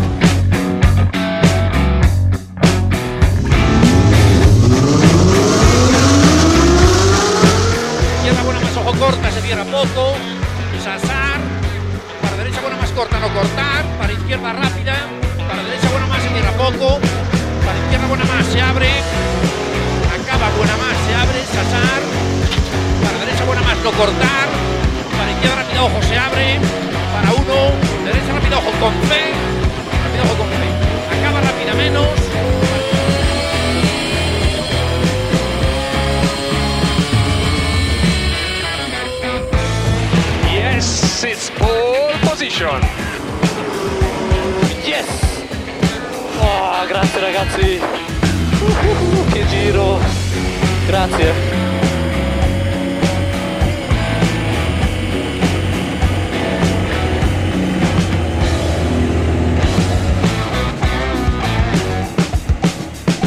Izquierda rápida. Para derecha buena más, se viera poco. Para izquierda buena más, se abre. Acaba buena más, se abre. Sasar. Para derecha buena más, no cortar. Para izquierda rápida, ojo, se abre. Para uno. Derecha rápida, ojo, con fe. Rápida, ojo, con fe. Acaba rápida menos. Yes, it's pole position. Yes! Oh, grazie ragazzi! Uh, che giro! Grazie!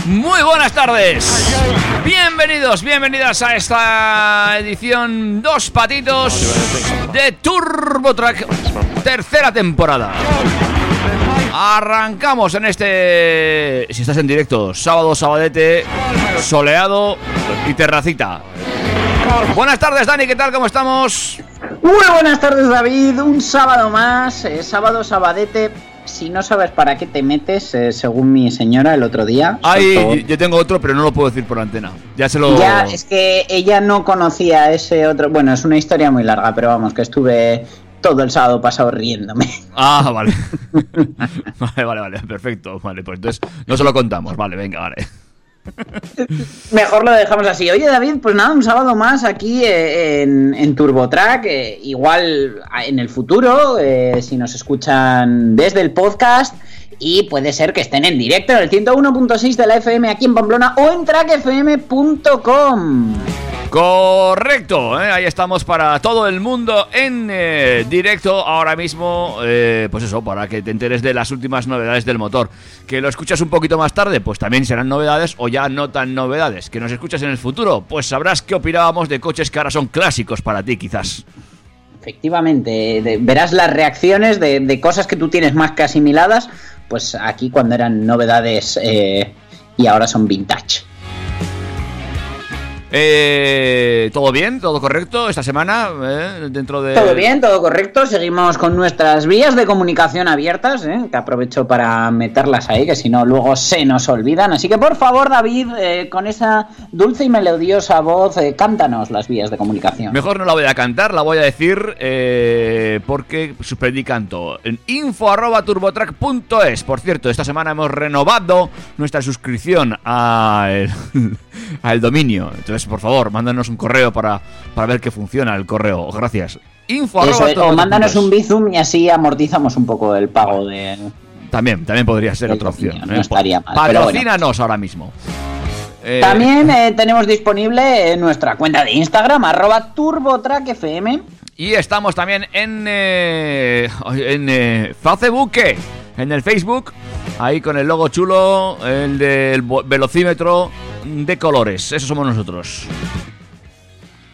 Muy buenas tardes. Bienvenidos, bienvenidas a esta edición Dos Patitos de Turbo Track, tercera temporada. Arrancamos en este, si estás en directo, sábado, sabadete, soleado y terracita. Buenas tardes, Dani, ¿qué tal? ¿Cómo estamos? Muy buenas tardes, David. Un sábado más, eh, sábado sabadete. Si no sabes para qué te metes, eh, según mi señora el otro día. Ay, soltó- yo tengo otro, pero no lo puedo decir por antena. Ya se lo. Ya, es que ella no conocía ese otro. Bueno, es una historia muy larga, pero vamos, que estuve todo el sábado pasado riéndome. Ah, vale. vale, vale, vale, perfecto. Vale, pues entonces no se lo contamos. Vale, venga, vale. Mejor lo dejamos así. Oye, David, pues nada, un sábado más aquí eh, en, en TurboTrack. eh, igual a- en el futuro, eh, si nos escuchan desde el podcast. Y puede ser que estén en directo en el 101.6 de la FM aquí en Pamplona o en trackfm.com. Correcto, ¿eh? ahí estamos para todo el mundo en eh, directo ahora mismo, eh, pues eso, para que te enteres de las últimas novedades del motor. Que lo escuchas un poquito más tarde, pues también serán novedades o ya no tan novedades. Que nos escuchas en el futuro, pues sabrás qué opinábamos de coches que ahora son clásicos para ti quizás. Efectivamente, de- verás las reacciones de, de cosas que tú tienes más que asimiladas, pues aquí cuando eran novedades eh, y ahora son vintage. Eh, ¿Todo bien? ¿Todo correcto esta semana? eh, dentro de... Todo bien, todo correcto. Seguimos con nuestras vías de comunicación abiertas, ¿eh? que aprovecho para meterlas ahí, que si no luego se nos olvidan. Así que por favor, David, eh, con esa dulce y melodiosa voz, eh, cántanos las vías de comunicación. Mejor no la voy a cantar, la voy a decir eh, porque suspendí canto. En info.turbotrack.es. Por cierto, esta semana hemos renovado nuestra suscripción al, al dominio. Entonces, por favor, mándanos un correo para, para ver que funciona el correo. Gracias. Info Eso, o mándanos un bizum y así amortizamos un poco el pago de... También, también podría ser otra opción. no ¿eh? estaría mal, pero Patrocínanos ahora mismo. Eh, También eh, tenemos disponible en nuestra cuenta de Instagram, arroba turbotrackfm. Y estamos también en, eh, en Facebook, en el Facebook, ahí con el logo chulo, el del velocímetro de colores. Eso somos nosotros.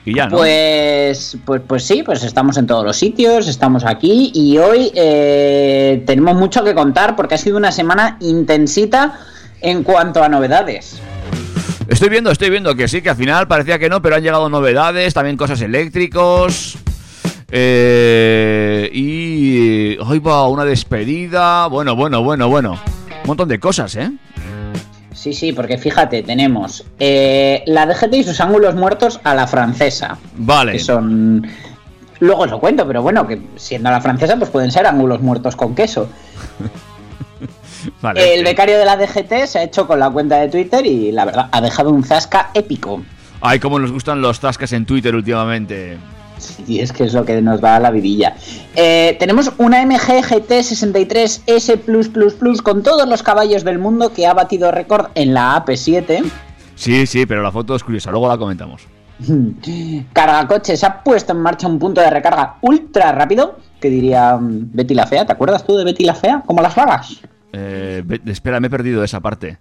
Y ya, ¿no? Pues, pues, pues sí, pues estamos en todos los sitios, estamos aquí y hoy eh, tenemos mucho que contar porque ha sido una semana intensita en cuanto a novedades. Estoy viendo, estoy viendo que sí, que al final parecía que no, pero han llegado novedades, también cosas eléctricos. eh, y hoy va una despedida. Bueno, bueno, bueno, bueno. Un montón de cosas, ¿eh? Sí, sí, porque fíjate, tenemos eh, la DGT y sus ángulos muertos a la francesa. Vale. Que son... Luego os lo cuento, pero bueno, que siendo a la francesa, pues pueden ser ángulos muertos con queso. vale, El becario de la DGT se ha hecho con la cuenta de Twitter y la verdad ha dejado un zasca épico. Ay, cómo nos gustan los tascas en Twitter últimamente. Sí, es que es lo que nos da la vidilla. Eh, tenemos una MG GT 63S con todos los caballos del mundo que ha batido récord en la AP7. Sí, sí, pero la foto es curiosa, luego la comentamos. Cargacoches ha puesto en marcha un punto de recarga ultra rápido que diría mm, Betty la Fea. ¿Te acuerdas tú de Betty la Fea? Como las balas. Eh, espera, me he perdido esa parte.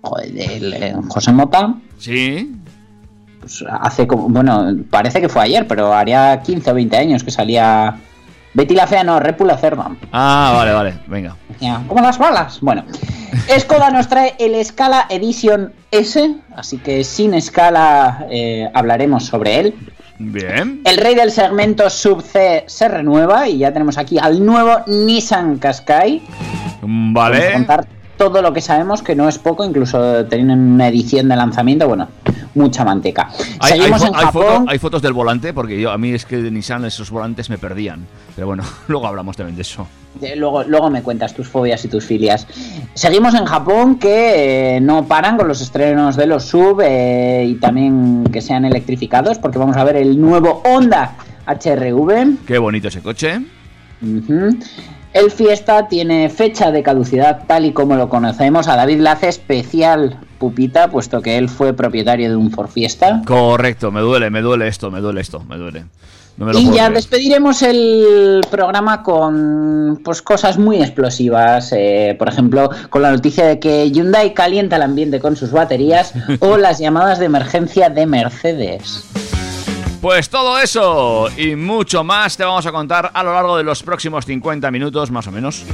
Joder, eh, José Mota, ¿Sí? Pues hace como. Bueno, parece que fue ayer, pero haría 15 o 20 años que salía. Betty la Fea, no, Repu la Cerda. Ah, vale, vale, venga. Ya, Como las balas. Bueno, Skoda nos trae el Scala Edition S, así que sin escala eh, hablaremos sobre él. Bien. El rey del segmento sub C se renueva y ya tenemos aquí al nuevo Nissan Qashqai. Vamos a Vale. contar todo lo que sabemos, que no es poco, incluso tienen una edición de lanzamiento, bueno, mucha manteca. Hay, Seguimos en hay Japón. foto- hay fotos del volante, porque yo a mí es que de Nissan esos volantes me perdían. Pero bueno, luego hablamos también de eso. Luego, luego me cuentas tus fobias y tus filias. Seguimos en Japón que eh, no paran con los estrenos de los sub eh, y también que sean electrificados porque vamos a ver el nuevo Honda HRV. Qué bonito ese coche. El Fiesta tiene fecha de caducidad tal y como lo conocemos. A David le hace especial pupita puesto que él fue propietario de un Ford Fiesta. Correcto, me duele, me duele esto, me duele esto, me duele. No Y ya creer. despediremos el programa con pues cosas muy explosivas, eh, por ejemplo, con la noticia de que Hyundai calienta el ambiente con sus baterías o las llamadas de emergencia de Mercedes. Pues todo eso y mucho más te vamos a contar a lo largo de los próximos 50 minutos, más o menos.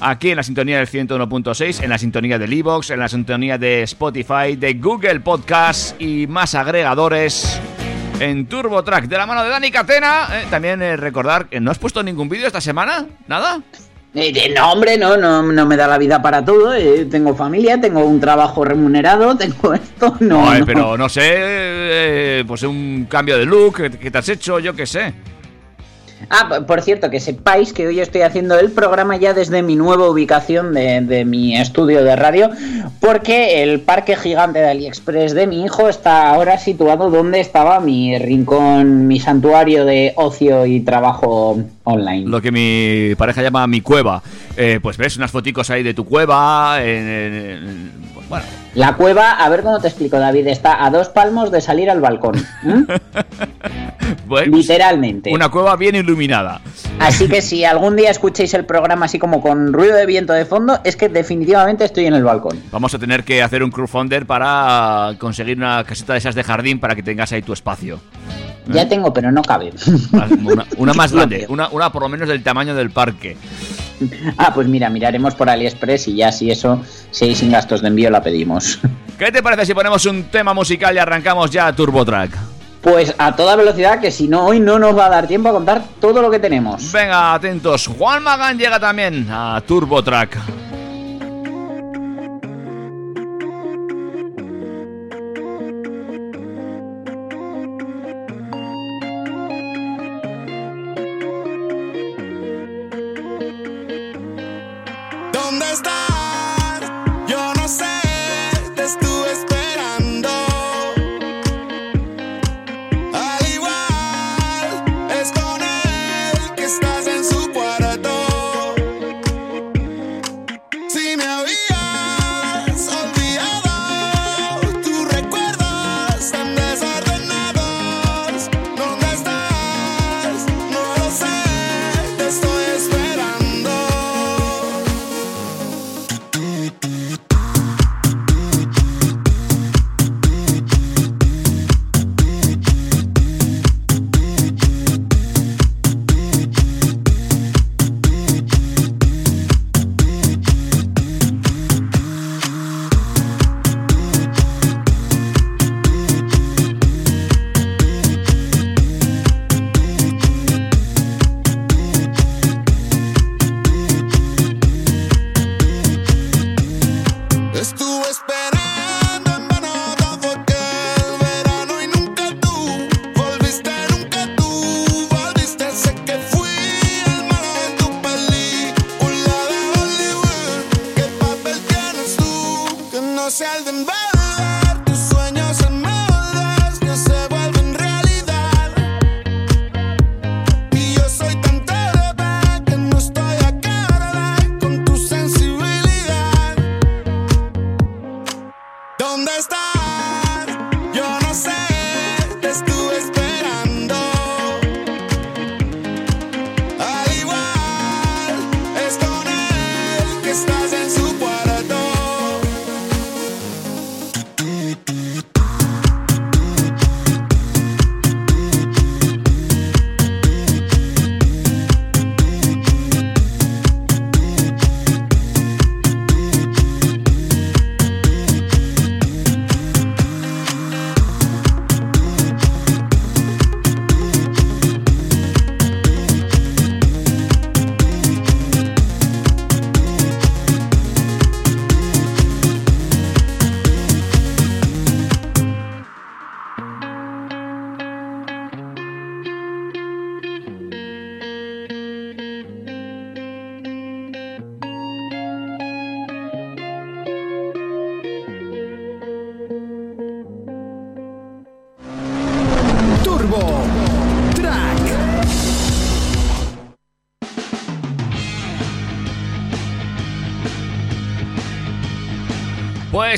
Aquí en la sintonía del 101.6, en la sintonía del Evox, en la sintonía de Spotify, de Google Podcast y más agregadores. En TurboTrack, de la mano de Dani Catena. Eh, también eh, recordar que no has puesto ningún vídeo esta semana, ¿nada? Eh, no, hombre, no, no, no me da la vida para todo. eh, tengo familia, tengo un trabajo remunerado, tengo esto, no. Ay, no. pero no sé, pues un cambio de look que te has hecho, yo qué sé. Ah, por cierto, que sepáis que hoy estoy haciendo el programa ya desde mi nueva ubicación de, de mi estudio de radio, porque el parque gigante de AliExpress de mi hijo está ahora situado donde estaba mi rincón, mi santuario de ocio y trabajo online. Lo que mi pareja llama mi cueva. Eh, pues ves unas foticos ahí de tu cueva. en- en- en- bueno, La cueva, a ver cómo te explico, David, está a dos palmos de salir al balcón. ¿m? pues, Literalmente. Una cueva bien iluminada. Así que si algún día escucháis el programa así como con ruido de viento de fondo, es que definitivamente estoy en el balcón. Vamos a tener que hacer un crowdfunder para conseguir una caseta de esas de jardín para que tengas ahí tu espacio. Ya tengo, pero no cabe. Una, una más grande, una, una por lo menos del tamaño del parque. Ah, pues mira, miraremos por AliExpress y ya si eso, si hay sin gastos de envío la pedimos. ¿Qué te parece si ponemos un tema musical y arrancamos ya TurboTrack? Pues a toda velocidad, que si no, hoy no nos va a dar tiempo a contar todo lo que tenemos. Venga, atentos. Juan Magán llega también a TurboTrack. ¿Dónde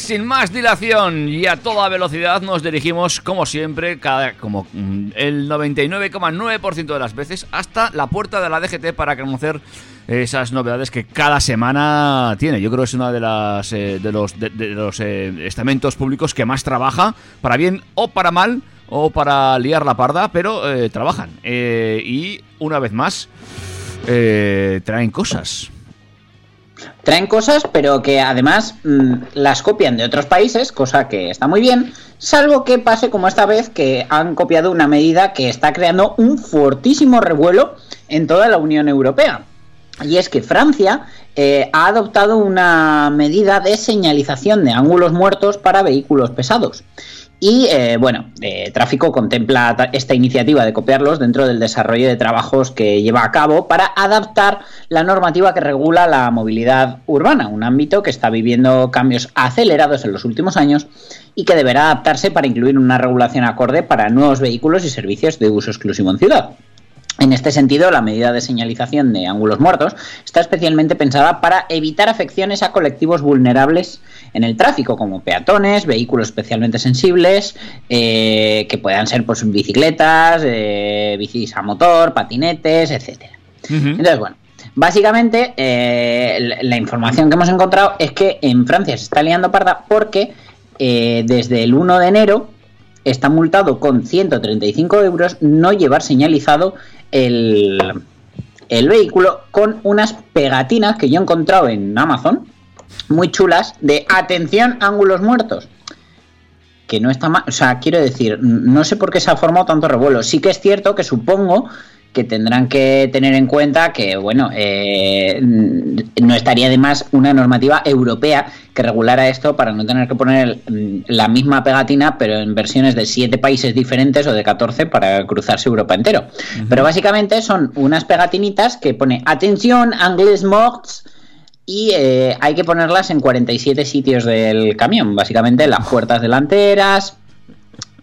sin más dilación y a toda velocidad nos dirigimos, como siempre, cada, como mm, el 99,9% de las veces, hasta la puerta de la DGT para conocer esas novedades que cada semana tiene. Yo creo que es uno de, las, eh, de los, de, eh, estamentos públicos que más trabaja, para bien o para mal, o para liar la parda, pero eh, trabajan. Y una vez más, traen cosas. Traen cosas, pero que además mm, las copian de otros países, cosa que está muy bien, salvo que pase como esta vez que han copiado una medida que está creando un fortísimo revuelo en toda la Unión Europea. Y es que Francia eh, ha adoptado una medida de señalización de ángulos muertos para vehículos pesados. Y eh, bueno, eh, Tráfico contempla ta- esta iniciativa de copiarlos dentro del desarrollo de trabajos que lleva a cabo para adaptar la normativa que regula la movilidad urbana, un ámbito que está viviendo cambios acelerados en los últimos años y que deberá adaptarse para incluir una regulación acorde para nuevos vehículos y servicios de uso exclusivo en ciudad. En este sentido, la medida de señalización de ángulos muertos está especialmente pensada para evitar afecciones a colectivos vulnerables en el tráfico, como peatones, vehículos especialmente sensibles, eh, que puedan ser pues, bicicletas, eh, bicis a motor, patinetes, etcétera. Entonces, bueno, básicamente eh, la- información que hemos encontrado es que en Francia se está liando parda porque eh, desde el 1 de enero está multado con 135 euros no llevar señalizado el, el vehículo con unas pegatinas que yo he encontrado en Amazon, muy chulas, de atención ángulos muertos. Que no está mal, o sea, quiero decir, no sé por qué se ha formado tanto revuelo. Sí que es cierto que supongo que tendrán que tener en cuenta que, bueno, eh, no estaría de más una normativa europea que regulara esto para no tener que poner la misma pegatina, pero en versiones de siete países diferentes o de 14 para cruzarse Europa entero. Pero básicamente son unas pegatinitas que pone atención, anglais morts. Y eh, hay que ponerlas en 47 sitios del camión, básicamente en las puertas delanteras,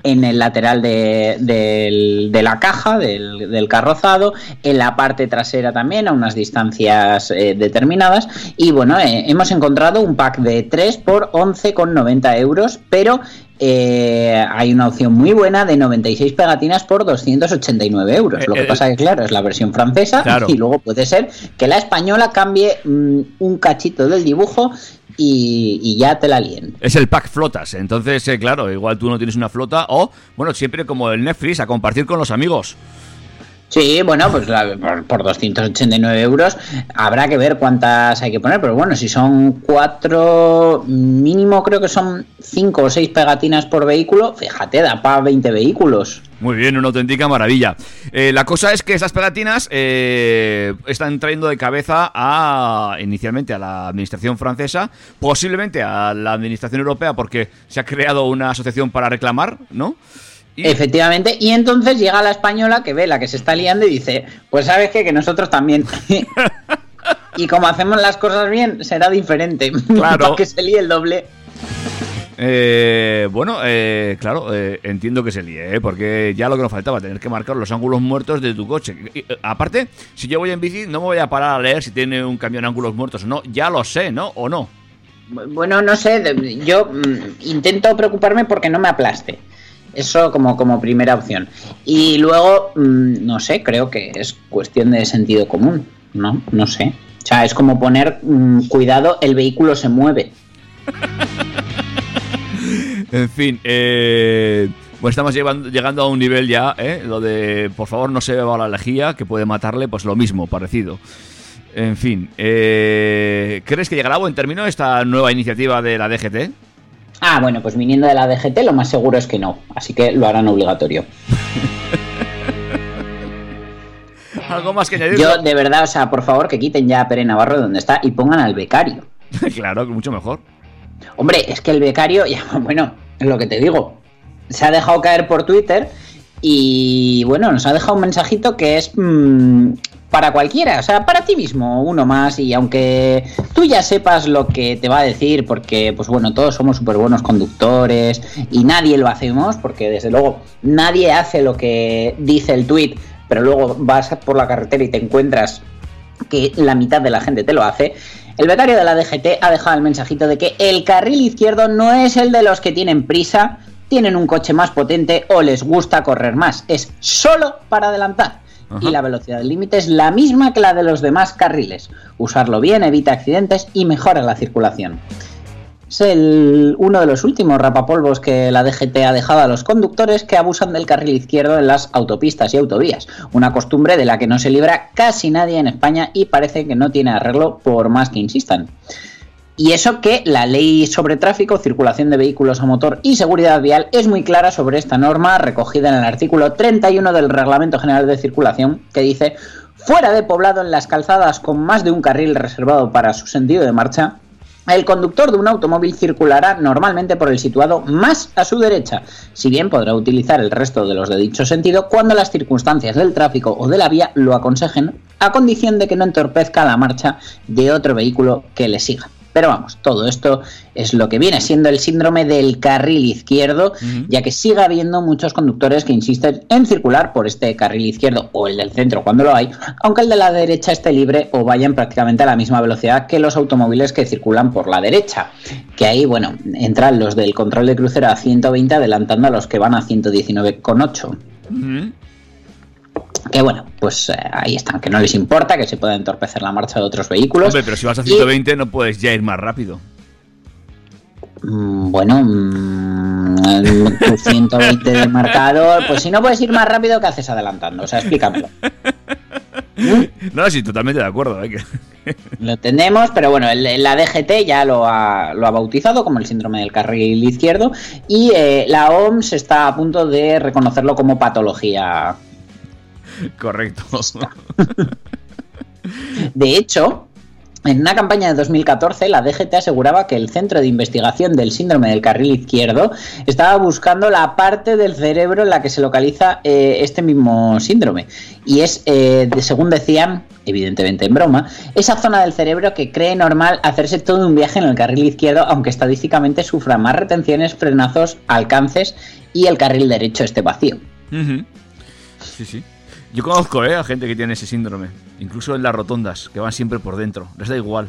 en el lateral de, la caja del, del carrozado, en la parte trasera también a unas distancias eh, determinadas. Y bueno, eh, hemos encontrado un pack de 3 por 11,90 euros, pero eh, hay una opción muy buena de 96 pegatinas por 289 euros. Lo que pasa que, claro, es la versión francesa Claro. y luego puede ser que la española cambie mm, un cachito del dibujo y, ya te la líen. Es el pack flotas, entonces, eh, claro, igual tú no tienes una flota o, bueno, siempre como el Netflix, a compartir con los amigos. Sí, bueno, pues la- por, por 289 euros habrá que ver cuántas hay que poner, pero bueno, si son cuatro, mínimo creo que son cinco o seis pegatinas por vehículo, fíjate, da para 20 vehículos. Muy bien, una auténtica maravilla. Eh, la cosa es que estas pegatinas eh, están trayendo de cabeza a inicialmente a la administración francesa, posiblemente a la administración europea, porque se ha creado una asociación para reclamar, ¿no? Y- Efectivamente, y entonces llega la española que ve la que se está liando y dice, pues sabes qué? que nosotros también. y como hacemos las cosas bien, será diferente. Claro. Para que se líe el doble. Eh, bueno, eh, claro, eh, entiendo que se líe, ¿eh? porque ya lo que nos faltaba, tener que marcar los ángulos muertos de tu coche. Y, eh, aparte, si yo voy en bici, no me voy a parar a leer si tiene un camión ángulos muertos o no. Ya lo sé, ¿no? ¿O no? Bueno, no sé, yo mm, intento preocuparme porque no me aplaste. Eso como, como primera opción. Y luego, mm, no sé, creo que es cuestión de sentido común, ¿no? No sé. O sea, es como poner, mm, cuidado, el vehículo se mueve. En fin, eh, pues estamos llegando a un nivel ya, ¿eh? Lo de, por favor, no se beba la lejía, que puede matarle, pues lo mismo, parecido. En fin, eh, ¿crees que llegará a buen término esta nueva iniciativa de la DGT? Ah, bueno, pues viniendo de la DGT lo más seguro es que no. Así que lo harán obligatorio. ¿Algo más que añadir? Yo, de verdad, o sea, por favor, que quiten ya a Pere Navarro de donde está y pongan al becario. claro, que mucho mejor. Hombre, es que el becario, ya, bueno, es lo que te digo. Se ha dejado caer por Twitter y bueno, nos ha dejado un mensajito que es mm, para cualquiera, o sea, para ti mismo, uno más. Y aunque tú ya sepas lo que te va a decir, porque pues bueno, todos somos súper buenos conductores y nadie lo hacemos, porque desde luego nadie hace lo que dice el tweet, pero luego vas por la carretera y te encuentras que la mitad de la gente te lo hace. El becario de la DGT ha dejado el mensajito de que el carril izquierdo no es el de los que tienen prisa, tienen un coche más potente o les gusta correr más. Es solo para adelantar. Y la velocidad del límite es la misma que la de los demás carriles. Usarlo bien evita accidentes y mejora la circulación. Es el, uno de los últimos rapapolvos que la DGT ha dejado a los conductores que abusan del carril izquierdo en las autopistas y autovías, una costumbre de la que no se libra casi nadie en España y parece que no tiene arreglo por más que insistan. Y eso que la ley sobre tráfico, circulación de vehículos a motor y seguridad vial es muy clara sobre esta norma recogida en el artículo 31 del Reglamento General de Circulación que dice fuera de poblado en las calzadas con más de un carril reservado para su sentido de marcha, el conductor de un automóvil circulará normalmente por el situado más a su derecha, si bien podrá utilizar el resto de los de dicho sentido cuando las circunstancias del tráfico o de la vía lo aconsejen, a condición de que no entorpezca la marcha de otro vehículo que le siga. Pero vamos, todo esto es lo que viene siendo el síndrome del carril izquierdo, ya que sigue habiendo muchos conductores que insisten en circular por este carril izquierdo o el del centro cuando lo hay, aunque el de la derecha esté libre o vayan prácticamente a la misma velocidad que los automóviles que circulan por la derecha. Que ahí, bueno, entran los del control de crucero a 120 adelantando a los que van a 119,8. Que bueno, pues eh, ahí están, que no les importa que se pueda entorpecer la marcha de otros vehículos. Hombre, pero si vas a 120 no puedes ya ir más rápido. Mm, Bueno, mm, tu 120 de marcador, pues si no puedes ir más rápido, ¿qué haces adelantando? O sea, explícamelo. No, sí, totalmente de acuerdo. ¿eh? Lo tenemos, pero bueno, el- la DGT ya lo ha, lo ha bautizado como el síndrome del carril izquierdo y eh, la OMS está a punto de reconocerlo como patología. Correcto. De hecho, en una campaña de 2014, la DGT aseguraba que el Centro de Investigación del Síndrome del Carril Izquierdo estaba buscando la parte del cerebro en la que se localiza eh, este mismo síndrome. Y es, eh, según decían, evidentemente en broma, esa zona del cerebro que cree normal hacerse todo un viaje en el carril izquierdo, aunque estadísticamente sufra más retenciones, frenazos, alcances y el carril derecho esté vacío. Sí, sí. Yo conozco ¿eh? a gente que tiene ese síndrome. Incluso en las rotondas, que van siempre por dentro. Les da igual.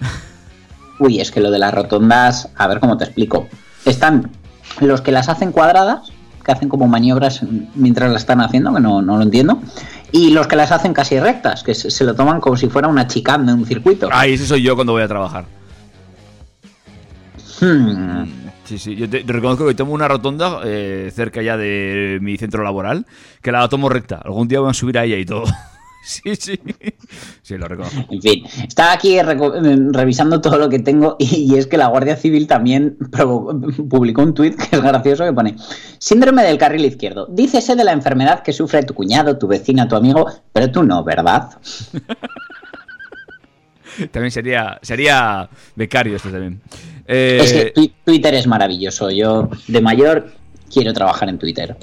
Uy, es que lo de las rotondas, a ver cómo te explico. Están los que las hacen cuadradas, que hacen como maniobras mientras las están haciendo, que no, no lo entiendo, y los que las hacen casi rectas, que se, se lo toman como si fuera una chicane de un circuito. Ay, ese soy yo cuando voy a trabajar. Hmm, Sí, sí. Yo te, te reconozco que tomo una rotonda eh, cerca ya de mi centro laboral, que la tomo recta. Algún día voy a subir a ella y todo. sí, sí. Sí, lo reconozco. En fin, estaba aquí revisando todo lo que tengo y, y es que la Guardia Civil también publicó un tuit que es gracioso que pone Síndrome del carril izquierdo. Dícese de la enfermedad que sufre tu cuñado, tu vecina, tu amigo, pero tú no, ¿verdad? También sería, sería becario esto también. Eh, Es que Twi- Twitter es maravilloso. Yo, de mayor, quiero trabajar en Twitter.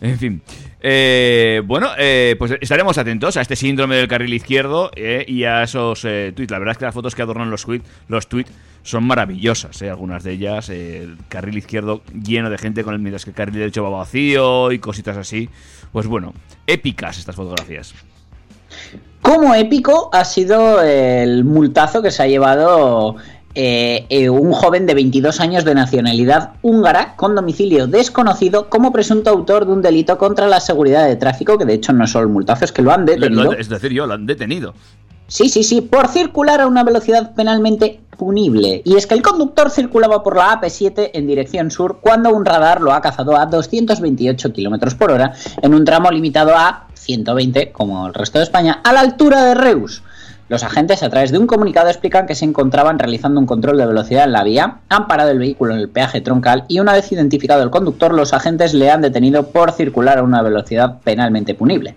En fin. Eh, bueno, eh, pues estaremos atentos a este síndrome del carril izquierdo eh, y a esos tweets. La verdad es que las fotos que adornan los tweets, los tweets son maravillosas. algunas de ellas, el carril izquierdo lleno de gente, con el, mientras que el carril derecho va vacío y cositas así. Pues bueno, épicas estas fotografías. Como épico ha sido el multazo que se ha llevado eh, eh, un joven de 22 años de nacionalidad húngara con domicilio desconocido como presunto autor de un delito contra la seguridad de tráfico, que de hecho no es solo el multazo, es que lo han Lo- detenido. lo- es decir, yo lo han detenido. Sí, sí, sí, por circular a una velocidad penalmente punible. Y es que el conductor circulaba por la AP7 en dirección sur cuando un radar lo ha cazado a 228 km por hora en un tramo limitado a 120, como el resto de España, a la altura de Reus. Los agentes, a través de un comunicado, explican que se encontraban realizando un control de velocidad en la vía, han parado el vehículo en el peaje troncal y una vez identificado el conductor, los agentes le han detenido por circular a una velocidad penalmente punible.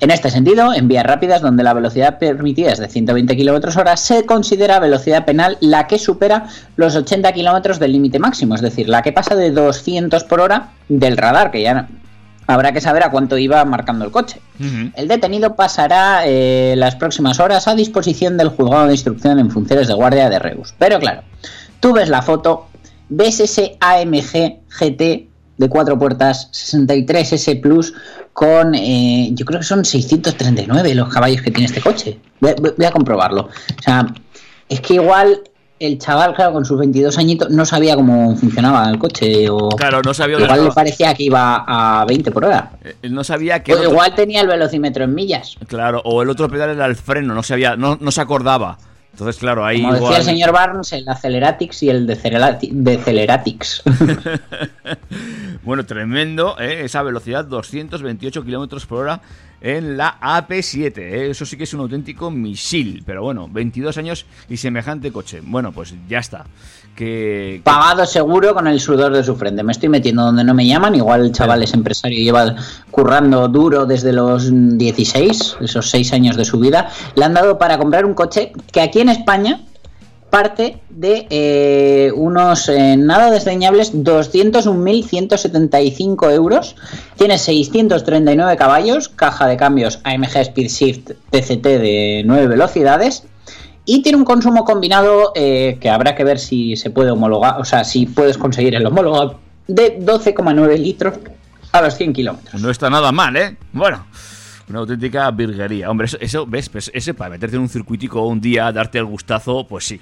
En este sentido, en vías rápidas donde la velocidad permitida es de 120 km hora, se considera velocidad penal la que supera los 80 km del límite máximo, es decir, la que pasa de 200 por hora del radar, que ya habrá que saber a cuánto iba marcando el coche. El detenido pasará eh, las próximas horas a disposición del juzgado de instrucción en funciones de guardia de Reus. Pero claro, tú ves la foto, ves ese AMG GT de cuatro puertas 63S Plus con, eh, yo creo que son 639 los caballos que tiene este coche. Voy- voy a comprobarlo. O sea, Es que igual el chaval, claro, con sus 22 añitos no sabía cómo funcionaba el coche o Claro, no sabía igual le parecía que iba a 20 por hora. Eh, Él no sabía que. O otro- igual tenía el velocímetro en millas. Claro, o el otro pedal era el freno, no sabía, no, no se acordaba. Entonces, claro, ahí Como decía el señor Barnes, el Aceleratix y el Deceleratics. Bueno, tremendo, ¿eh? esa velocidad, 228 kilómetros por hora en la AP7. ¿eh? Eso sí que es un auténtico misil. Pero bueno, 22 años y semejante coche. Bueno, pues ya está. Que, Pagado seguro con el sudor de su frente. Me estoy metiendo donde no me llaman. Igual el chaval es empresario y lleva currando duro desde los 16, esos 6 años de su vida. Le han dado para comprar un coche que aquí en España parte de eh, unos eh, nada desdeñables 201.175 euros. Tiene 639 caballos, caja de cambios AMG Speed Shift TCT de 9 velocidades. Y tiene un consumo combinado eh, que habrá que ver si se puede homologar, o sea, si puedes conseguir el homólogo de 12,9 litros a los 100 kilómetros. no está nada mal, ¿eh? Bueno. Una auténtica virguería. Hombre, eso, eso ¿ves? Pues ese para meterte en un circuitico un día, darte el gustazo, pues sí.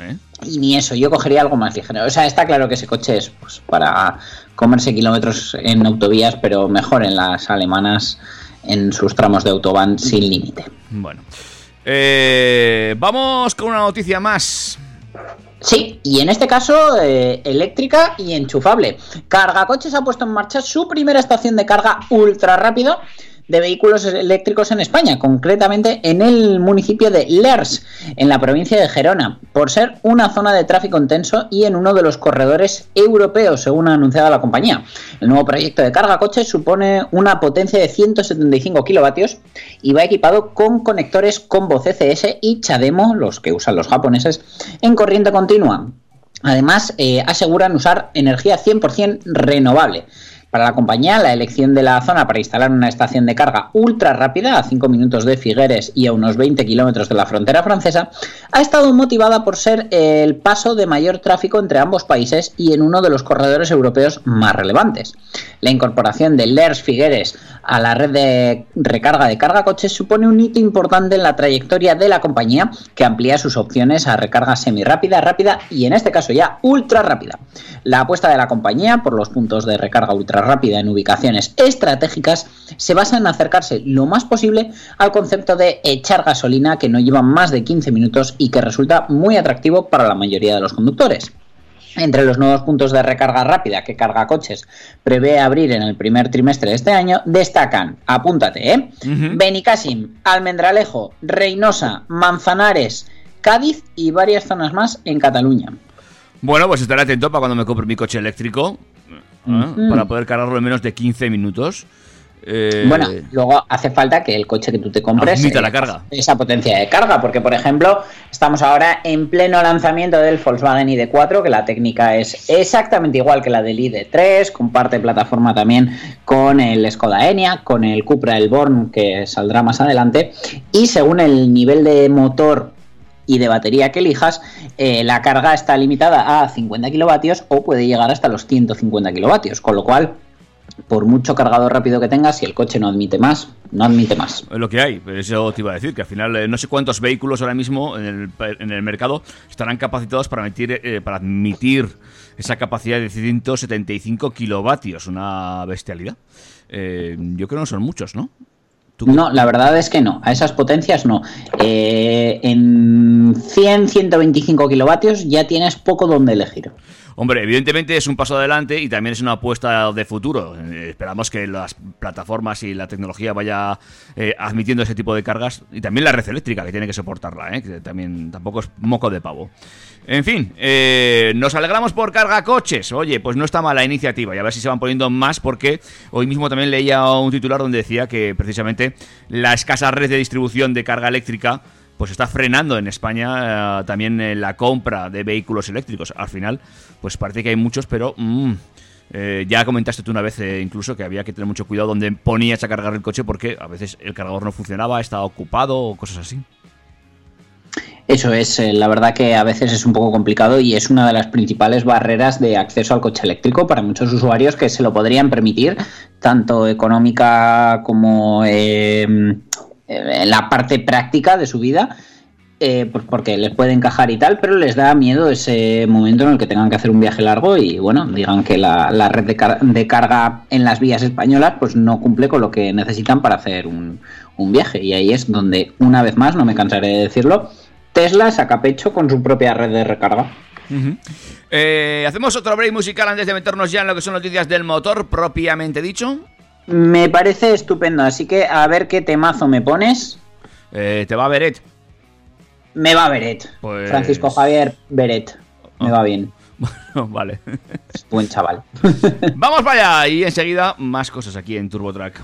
¿Eh? Y ni eso, yo cogería algo más ligero. O sea, está claro que ese coche es pues, para comerse kilómetros en autovías, pero mejor en las alemanas en sus tramos de autobahn sin límite. Bueno. Eh, vamos con una noticia más. Sí, y en este caso eh, eléctrica y enchufable. Cargacoches ha puesto en marcha su primera estación de carga ultra rápido de vehículos eléctricos en España, concretamente en el municipio de Lers, en la provincia de Gerona, por ser una zona de tráfico intenso y en uno de los corredores europeos, según ha anunciado la compañía. El nuevo proyecto de carga coches supone una potencia de 175 kilovatios y va equipado con conectores combo CCS y Chademo, los que usan los japoneses, en corriente continua. Además, eh, aseguran usar energía 100% renovable. Para la compañía, la elección de la zona para instalar una estación de carga ultra rápida a 5 minutos de Figueres y a unos 20 kilómetros de la frontera francesa ha estado motivada por ser el paso de mayor tráfico entre ambos países y en uno de los corredores europeos más relevantes. La incorporación de Lers Figueres a la red de recarga de carga coches supone un hito importante en la trayectoria de la compañía que amplía sus opciones a recarga semirápida, rápida y en este caso ya ultra rápida. La apuesta de la compañía por los puntos de recarga ultra rápida en ubicaciones estratégicas se basa en acercarse lo más posible al concepto de echar gasolina que no lleva más de 15 minutos y que resulta muy atractivo para la mayoría de los conductores. Entre los nuevos puntos de recarga rápida que Carga Coches prevé abrir en el primer trimestre de este año destacan, apúntate, ¿eh? Ujú. Benicàssim, Almendralejo, Reynosa, Manzanares, Cádiz y varias zonas más en Cataluña. Bueno, pues estaré atento para cuando me compre mi coche eléctrico. ¿Eh? Ujú. Para poder cargarlo en menos de 15 minutos. Eh, Bueno, luego hace falta que el coche que tú te compres Admita la carga. esa potencia de carga, porque por ejemplo estamos ahora en pleno lanzamiento del Volkswagen ID4, que la técnica es exactamente igual que la del ID3, comparte plataforma también con el Skoda Enyaq, con el Cupra Elborn que saldrá más adelante, y según el nivel de motor y de batería que elijas, eh, la carga está limitada a 50 kilovatios o puede llegar hasta los 150 kilovatios, con lo cual por mucho cargador rápido que tengas, si el coche no admite más, no admite más. Lo que hay, pero eso te iba a decir, que al final eh, no sé cuántos vehículos ahora mismo en el, en el mercado estarán capacitados para, admitir, eh, para admitir esa capacidad de 175 kilovatios, una bestialidad. Eh, yo creo que no son muchos, ¿no? ¿Tú qué- No, la verdad es que no, a esas potencias no. Eh, en 100, 125 kilovatios ya tienes poco donde elegir. Hombre, evidentemente es un paso adelante y también es una apuesta de futuro. Eh, esperamos que las plataformas y la tecnología vaya eh, admitiendo ese tipo de cargas y también la red eléctrica que tiene que soportarla, ¿eh? que también tampoco es moco de pavo. En fin, eh, nos alegramos por carga coches. Oye, pues no está mala iniciativa y a ver si se van poniendo más porque hoy mismo también leía un titular donde decía que precisamente la escasa red de distribución de carga eléctrica pues está frenando en España eh, también la compra de vehículos eléctricos. Al final, pues parece que hay muchos, pero mm, eh, ya comentaste tú una vez eh, incluso que había que tener mucho cuidado donde ponías a cargar el coche porque a veces el cargador no funcionaba, estaba ocupado o cosas así. Eso es, eh, la verdad que a veces es un poco complicado y es una de las principales barreras de acceso al coche eléctrico para muchos usuarios que se lo podrían permitir, tanto económica como en la parte práctica de su vida. Eh, pues porque les puede encajar y tal, pero les da miedo ese momento en el que tengan que hacer un viaje largo y bueno, digan que la, la red de, car- de carga en las vías españolas pues no cumple con lo que necesitan para hacer un, un viaje. Y ahí es donde, una vez más, no me cansaré de decirlo, Tesla saca pecho con su propia red de recarga. Eh, Hacemos otro break musical antes de meternos ya en lo que son noticias del motor propiamente dicho. Me parece estupendo, así que a ver qué temazo me pones. Eh, te va a Beret. Me va Beret. Pues- Francisco Javier Beret. Me Ah. va bien. Bueno, vale. Es buen chaval. Vamos para allá y enseguida más cosas aquí en TurboTrack.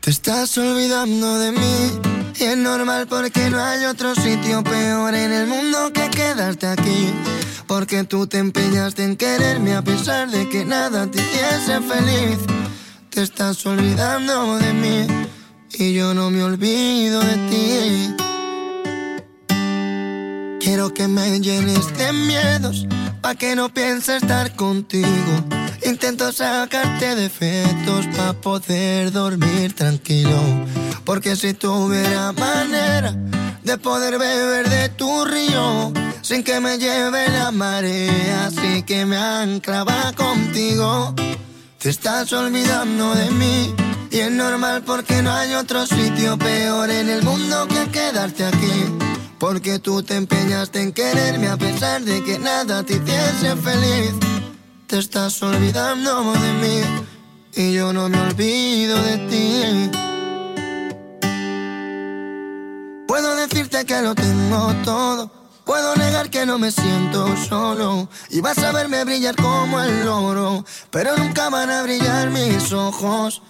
Te estás olvidando de mí y es normal porque no hay otro sitio peor en el mundo que quedarte aquí. Porque tú te empeñaste en quererme a pesar de que nada te hiciese feliz. Te estás olvidando de mí y yo no me olvido de ti. Quiero que me llenes de miedos pa' que no piense estar contigo. Intento sacarte defectos pa' poder dormir tranquilo. Porque si tuviera manera de poder beber de tu río sin que me lleve la marea, así que me anclaba contigo. Te estás olvidando de mí y es normal porque no hay otro sitio peor en el mundo que quedarte aquí. Porque tú te empeñaste en quererme a pesar de que nada te hiciese feliz. Te estás olvidando de mí y yo no me olvido de ti. Puedo decirte que lo tengo todo. Puedo negar que no me siento solo. Y vas a verme brillar como el oro. Pero nunca van a brillar mis ojos.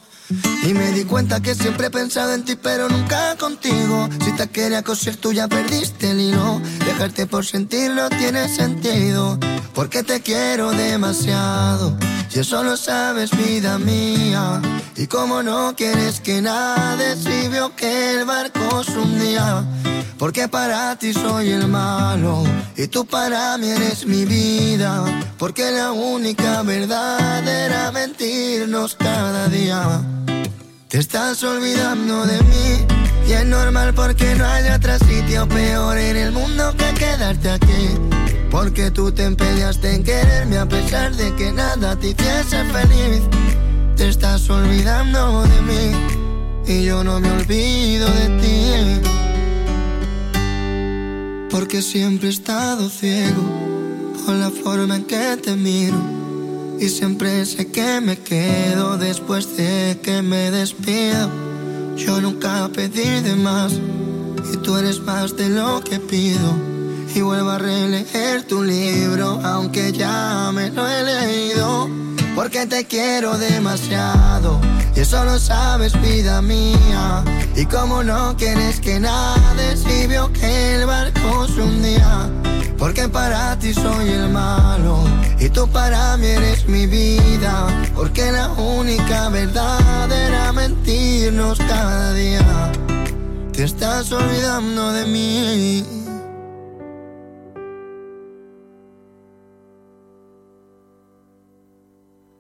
Y me di cuenta que siempre he pensado en ti, pero nunca contigo. Si te quería coser, tú ya perdiste el hilo. Dejarte por sentir no tiene sentido. Porque te quiero demasiado. Y eso lo sabes, vida mía. Y como no quieres que nade, si veo que el barco se hundía. Porque para ti soy el malo y tú para mí eres mi vida. Porque la única verdad era mentirnos cada día. Te estás olvidando de mí y es normal porque no hay otro sitio peor en el mundo que quedarte aquí. Porque tú te empeñaste en quererme a pesar de que nada te hiciese feliz. Te estás olvidando de mí y yo no me olvido de ti. Porque siempre he estado ciego con la forma en que te miro. Y siempre sé que me quedo después de que me despido. Yo nunca pedí de más y tú eres más de lo que pido. Y vuelvo a releer tu libro, aunque ya me lo he leído. Porque te quiero demasiado y eso lo sabes, vida mía. Y como no quieres que nade, si veo que el barco se hundía. Porque para ti soy el malo y tú para mí eres mi vida. Porque la única verdad era mentirnos cada día. Te estás olvidando de mí.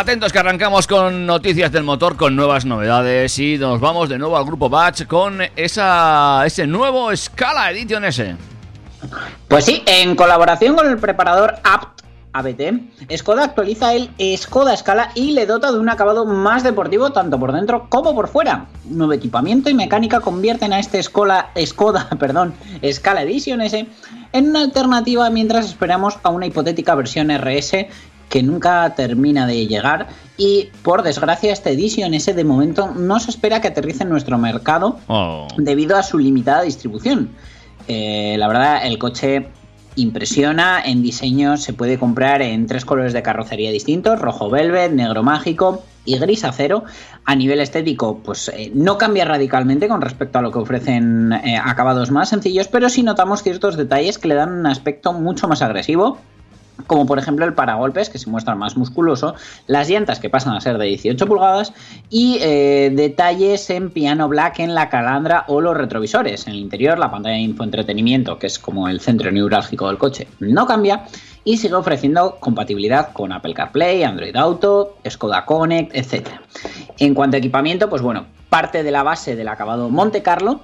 Atentos que arrancamos con noticias del motor, con nuevas novedades y nos vamos de nuevo al grupo Batch con esa, ese nuevo Scala Edition S. Pues sí, en colaboración con el preparador Apt ABT, Skoda actualiza el Skoda Scala y le dota de un acabado más deportivo tanto por dentro como por fuera. Nuevo equipamiento y mecánica convierten a este Skoda, Skoda perdón, Scala Edition S en una alternativa mientras esperamos a una hipotética versión RS que nunca termina de llegar y por desgracia esta Edition S de momento no se espera que aterrice en nuestro mercado Oh. debido a su limitada distribución. Eh, la verdad, el coche impresiona, en diseño se puede comprar en tres colores de carrocería distintos, rojo velvet, negro mágico y gris acero. A nivel estético, pues eh, no cambia radicalmente con respecto a lo que ofrecen eh, acabados más sencillos, pero sí notamos ciertos detalles que le dan un aspecto mucho más agresivo como por ejemplo el paragolpes, que se muestra más musculoso, las llantas que pasan a ser de 18 pulgadas y eh, detalles en piano black en la calandra o los retrovisores. En el interior, la pantalla de infoentretenimiento, que es como el centro neurálgico del coche, no cambia y sigue ofreciendo compatibilidad con Apple CarPlay, Android Auto, Skoda Connect, etc. En cuanto a equipamiento, pues bueno, parte de la base del acabado Monte Carlo,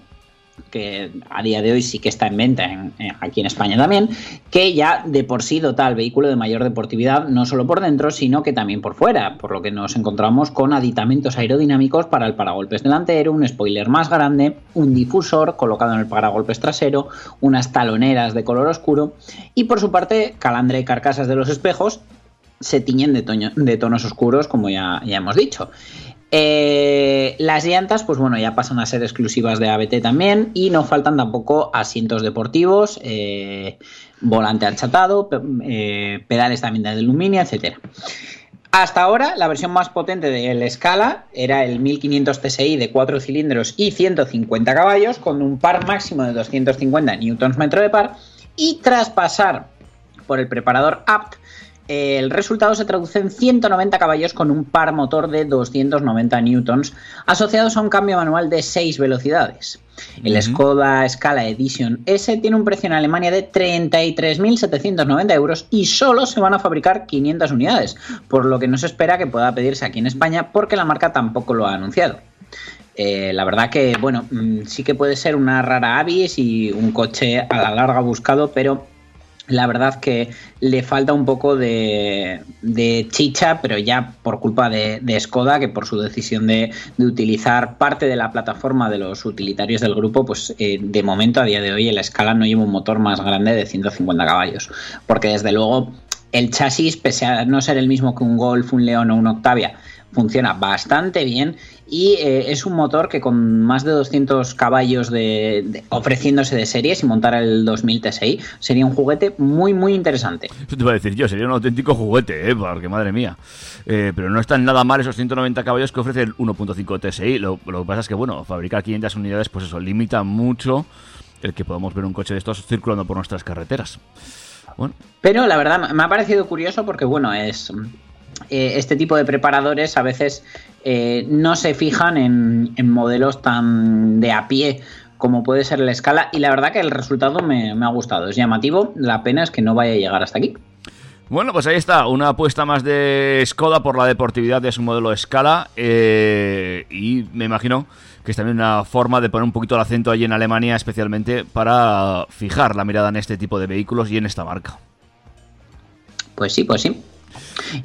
que a día de hoy sí que está en venta en- en- aquí en España también, que ya de por sí dota al vehículo de mayor deportividad, no solo por dentro, sino que también por fuera, por lo que nos encontramos con aditamentos aerodinámicos para el paragolpes delantero, un spoiler más grande, un difusor colocado en el paragolpes trasero, unas taloneras de color oscuro y por su parte calandra y carcasas de los espejos se tiñen de, tonos oscuros, como ya hemos dicho. Eh, las llantas, pues bueno, ya pasan a ser exclusivas de ABT también y no faltan tampoco asientos deportivos, eh, volante achatado, eh, pedales también de aluminio, etcétera. Hasta ahora, la versión más potente del Scala era el 1500 TSI de 4 cilindros y 150 caballos, con un par máximo de 250 Nm de par, y tras pasar por el preparador APT, el resultado se traduce en 190 caballos con un par motor de 290 newtons asociados a un cambio manual de 6 velocidades. El Skoda Scala Edition S tiene un precio en Alemania de 33.790 euros y solo se van a fabricar 500 unidades, por lo que no se espera que pueda pedirse aquí en España porque la marca tampoco lo ha anunciado. Eh, la verdad que, bueno, mm, sí que puede ser una rara avis y un coche a la larga buscado, pero la verdad que le falta un poco de, de chicha, pero ya por culpa de, Skoda, que por su decisión de, utilizar parte de la plataforma de los utilitarios del grupo, pues eh, de momento a día de hoy el Scala no lleva un motor más grande de 150 caballos, porque desde luego el chasis, pese a no ser el mismo que un Golf, un León o un Octavia, funciona bastante bien y eh, es un motor que con más de 200 caballos de, de- ofreciéndose de serie, si montara el 2000 TSI, sería un juguete muy muy interesante. Eso te iba a decir yo, sería un auténtico juguete, ¿eh? Porque madre mía. Eh, pero no están nada mal esos 190 caballos que ofrece el 1.5 TSI. Lo, lo que pasa es que, bueno, fabricar 500 unidades, pues eso, limita mucho el que podamos ver un coche de estos circulando por nuestras carreteras. Bueno, Pero la verdad me ha parecido curioso porque, bueno, es eh, este tipo de preparadores a veces eh, no se fijan en, en modelos tan de a pie como puede ser la escala y la verdad que el resultado me, me ha gustado, es llamativo, la pena es que no vaya a llegar hasta aquí. Bueno, pues ahí está, una apuesta más de Skoda por la deportividad de su modelo Scala eh, y me imagino que es también una forma de poner un poquito el acento allí en Alemania, especialmente para fijar la mirada en este tipo de vehículos y en esta marca. Pues sí, pues sí.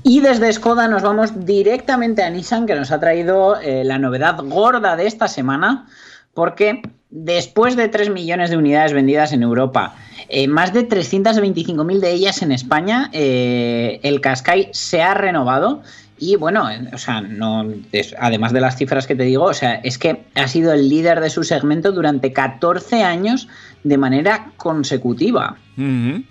Y desde Skoda nos vamos directamente a Nissan, que nos ha traído eh, la novedad gorda de esta semana, porque después de 3 millones de unidades vendidas en Europa, eh, más de 325.000 de ellas en España, eh, el Qashqai se ha renovado. Y bueno, o sea, no, es- además de las cifras que te digo, o sea, es que ha sido el líder de su segmento durante 14 años de manera consecutiva. Ujú.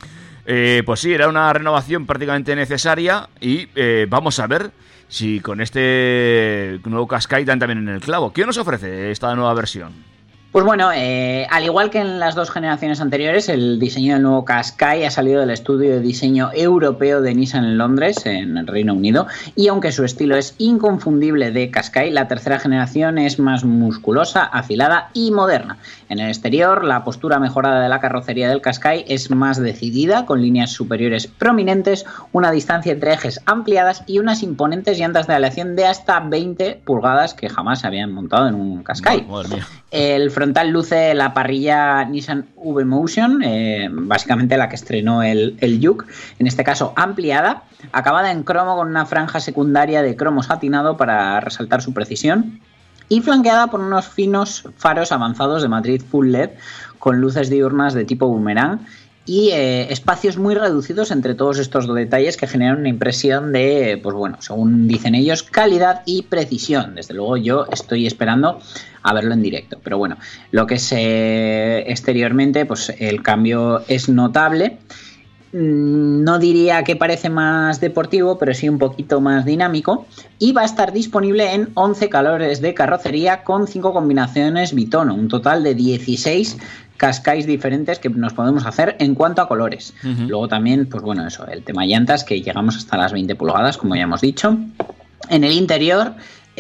Eh, pues sí, era una renovación prácticamente necesaria y eh, vamos a ver si con este nuevo Qashqai dan también en el clavo. ¿Qué nos ofrece esta nueva versión? Pues bueno, eh, al igual que en las dos generaciones anteriores, el diseño del nuevo Qashqai ha salido del estudio de diseño europeo de Nissan en Londres, en el Reino Unido, y aunque su estilo es inconfundible de Qashqai, la tercera generación es más musculosa, afilada y moderna. En el exterior, la postura mejorada de la carrocería del Qashqai es más decidida, con líneas superiores prominentes, una distancia entre ejes ampliadas y unas imponentes llantas de aleación de hasta 20 pulgadas que jamás se habían montado en un Qashqai. Madre mía. El frontal luce la parrilla Nissan V-Motion, eh, básicamente la que estrenó el, el en este caso ampliada, acabada en cromo con una franja secundaria de cromo satinado para resaltar su precisión y flanqueada por unos finos faros avanzados de matriz full LED con luces diurnas de tipo boomerang y eh, espacios muy reducidos entre todos estos detalles que generan una impresión de, pues bueno, según dicen ellos, calidad y precisión. Desde luego yo estoy esperando a verlo en directo. Pero bueno, lo que es exteriormente, pues el cambio es notable. Mm, no diría que parece más deportivo, pero sí un poquito más dinámico. Y va a estar disponible en 11 calores de carrocería con 5 combinaciones bitono, un total de 16 cascais diferentes que nos podemos hacer en cuanto a colores. Luego también, pues bueno, eso, el tema llantas, que llegamos hasta las 20 pulgadas, como ya hemos dicho. En el interior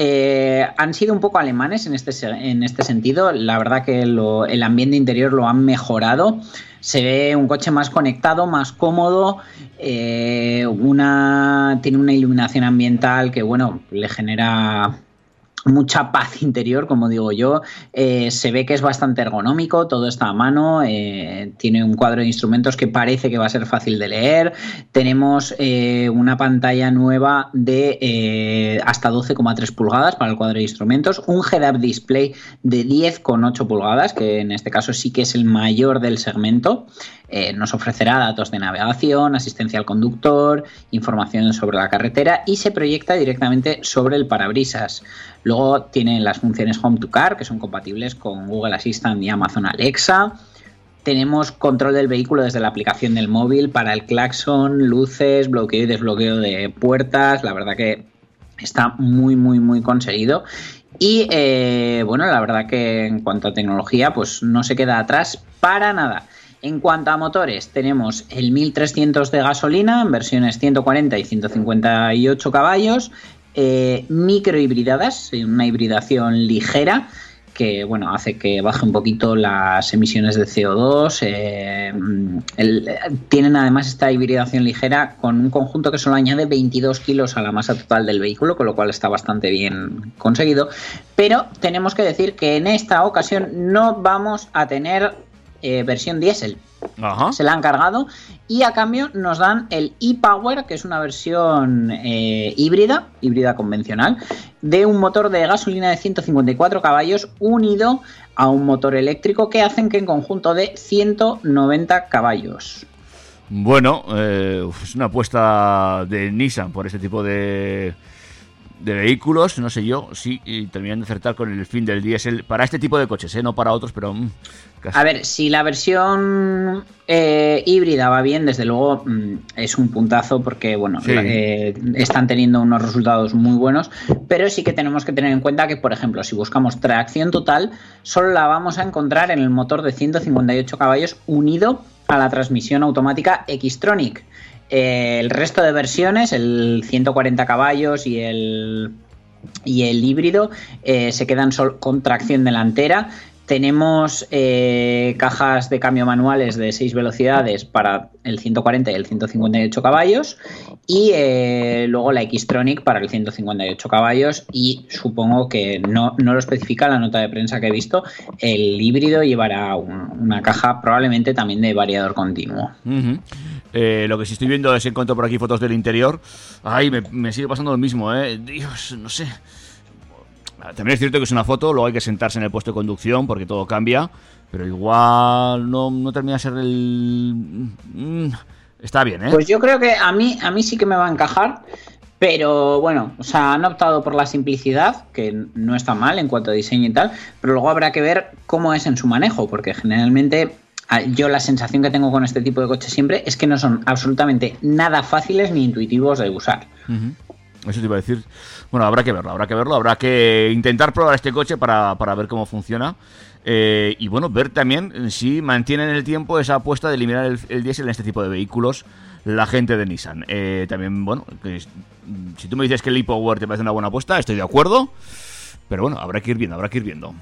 eh, han sido un poco alemanes en este, en este sentido. La verdad que el ambiente interior lo han mejorado. Se ve un coche más conectado, más cómodo. eh, una, tiene una iluminación ambiental que, bueno, le genera mucha paz interior, como digo yo. Eh, se ve que es bastante ergonómico, todo está a mano, eh, tiene un cuadro de instrumentos que parece que va a ser fácil de leer. Tenemos eh, una pantalla nueva de hasta 12,3 pulgadas para el cuadro de instrumentos, un head-up display de 10,8 pulgadas, que en este caso sí que es el mayor del segmento. Eh, nos ofrecerá datos de navegación, asistencia al conductor, información sobre la carretera y se proyecta directamente sobre el parabrisas. Luego tiene las funciones Home to Car, que son compatibles con Google Assistant y Amazon Alexa. Tenemos control del vehículo desde la aplicación del móvil para el claxon, luces, bloqueo y desbloqueo de puertas. La verdad que está muy, muy, muy conseguido. Y eh, bueno, la verdad que en cuanto a tecnología, pues no se queda atrás para nada. En cuanto a motores, tenemos el 1300 de gasolina en versiones 140 y 158 caballos, eh, microhibridadas, una hibridación ligera que bueno hace que baje un poquito las emisiones de CO2. eh, tienen además esta hibridación ligera con un conjunto que solo añade 22 kilos a la masa total del vehículo, con lo cual está bastante bien conseguido. Pero tenemos que decir que en esta ocasión no vamos a tener eh, versión diésel. Ajá. Se la han cargado y a cambio nos dan el e-Power, que es una versión eh, híbrida, híbrida convencional, de un motor de gasolina de 154 caballos unido a un motor eléctrico que hacen que en conjunto de 190 caballos. Bueno, eh, es una apuesta de Nissan por este tipo de, de vehículos. No sé yo, sí, y terminan de acertar con el fin del diésel para este tipo de coches, ¿eh? no para otros, pero mm, casi. A ver, si la versión eh, híbrida va bien, desde luego mm, es un puntazo porque, bueno, Sí. eh, están teniendo unos resultados muy buenos, pero sí que tenemos que tener en cuenta que, por ejemplo, si buscamos tracción total, solo la vamos a encontrar en el motor de 158 caballos unido a la transmisión automática Xtronic. El resto de versiones, el 140 caballos y el y el híbrido eh, se quedan con tracción delantera. Tenemos eh, cajas de cambio manuales de 6 velocidades para el 140 y el 158 caballos y eh, luego la Xtronic para el 158 caballos y supongo que no, no lo especifica la nota de prensa que he visto, el híbrido llevará un- una caja probablemente también de variador continuo. Ujú. Eh, lo que sí estoy viendo es encuentro por aquí fotos del interior. Ay, me, sigue pasando lo mismo, ¿eh? Dios, no sé. También es cierto que es una foto, luego hay que sentarse en el puesto de conducción porque todo cambia. Pero igual no, no termina de ser el... Mm, está bien, ¿eh? Pues yo creo que a mí, a mí sí que me va a encajar, pero bueno, o sea, han optado por la simplicidad, que no está mal en cuanto a diseño y tal, pero luego habrá que ver cómo es en su manejo, porque generalmente yo la sensación que tengo con este tipo de coches siempre es que no son absolutamente nada fáciles ni intuitivos de usar. Eso te iba a decir. Bueno, habrá que verlo, habrá que verlo, habrá que intentar probar este coche para, para ver cómo funciona. Eh, y bueno, ver también si mantiene en el tiempo esa apuesta de eliminar el, el diésel en este tipo de vehículos la gente de Nissan. Eh, también, bueno, si tú me dices que el e-Power te parece una buena apuesta, estoy de acuerdo. Pero bueno, habrá que ir viendo, habrá que ir viendo.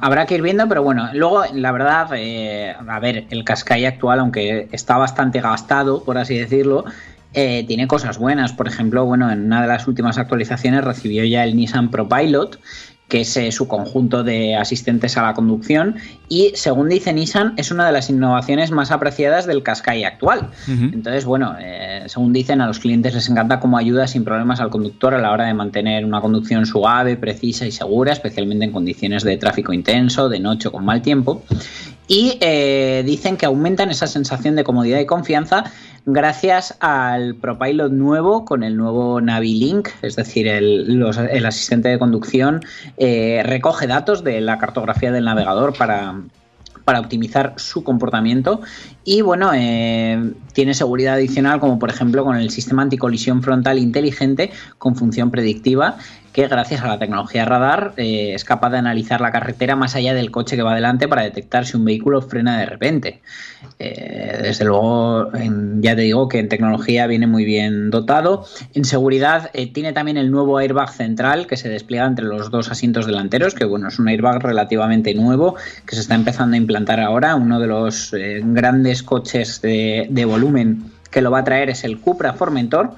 Habrá que ir viendo, pero bueno, luego la verdad, eh, a ver, el Qashqai actual, aunque está bastante gastado, por así decirlo, eh, tiene cosas buenas. Por ejemplo, bueno, en una de las últimas actualizaciones recibió ya el Nissan ProPilot, que es eh, su conjunto de asistentes a la conducción y según dice Nissan es una de las innovaciones más apreciadas del Qashqai actual. Entonces, bueno, eh, según dicen a los clientes les encanta cómo ayuda sin problemas al conductor a la hora de mantener una conducción suave, precisa y segura, especialmente en condiciones de tráfico intenso, de noche o con mal tiempo. Y eh, dicen que aumentan esa sensación de comodidad y confianza gracias al ProPilot nuevo con el nuevo Navilink, es decir, el, asistente de conducción eh, recoge datos de la cartografía del navegador para, para optimizar su comportamiento y bueno, eh, tiene seguridad adicional como por ejemplo con el sistema anticolisión frontal inteligente con función predictiva que gracias a la tecnología radar eh, es capaz de analizar la carretera más allá del coche que va delante para detectar si un vehículo frena de repente. Eh, desde luego, ya te digo que en tecnología viene muy bien dotado. En seguridad eh, tiene también el nuevo airbag central que se despliega entre los dos asientos delanteros, que bueno, es un airbag relativamente nuevo que se está empezando a implantar ahora. Uno de los grandes coches de volumen que lo va a traer es el Cupra Formentor.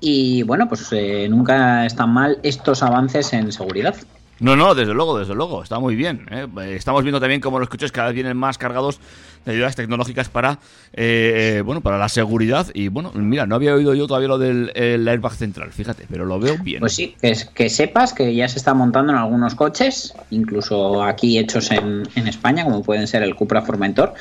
Y bueno, pues eh, nunca están mal estos avances en seguridad. No, no, desde luego, desde luego, está muy bien. ¿eh? Estamos viendo también cómo los coches cada vez vienen más cargados de ayudas tecnológicas para, eh, eh, bueno, para la seguridad. Y bueno, mira, no había oído yo todavía lo del el airbag central, fíjate, pero lo veo bien. Pues sí, que, es- que sepas que ya se está montando en algunos coches, incluso aquí hechos en, en España, como pueden ser el Cupra Formentor.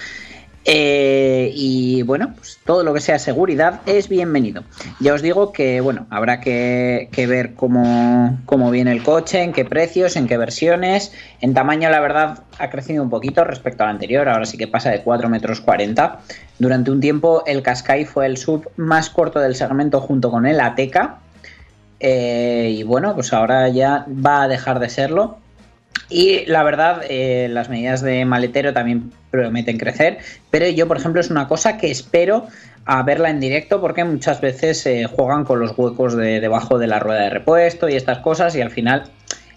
Eh, y bueno, pues todo lo que sea seguridad es bienvenido. Ya os digo que bueno, habrá que, ver cómo, viene el coche, en qué precios, en qué versiones. En tamaño, la verdad, ha crecido un poquito respecto al anterior. Ahora sí que pasa de 4 metros 40. Durante un tiempo, el Qashqai fue el sub más corto del segmento junto con el Ateca. Eh, y bueno, pues ahora ya va a dejar de serlo. Y la verdad, eh, las medidas de maletero también prometen crecer, pero yo, por ejemplo, es una cosa que espero a verla en directo porque muchas veces eh, juegan con los huecos de debajo de la rueda de repuesto y estas cosas y al final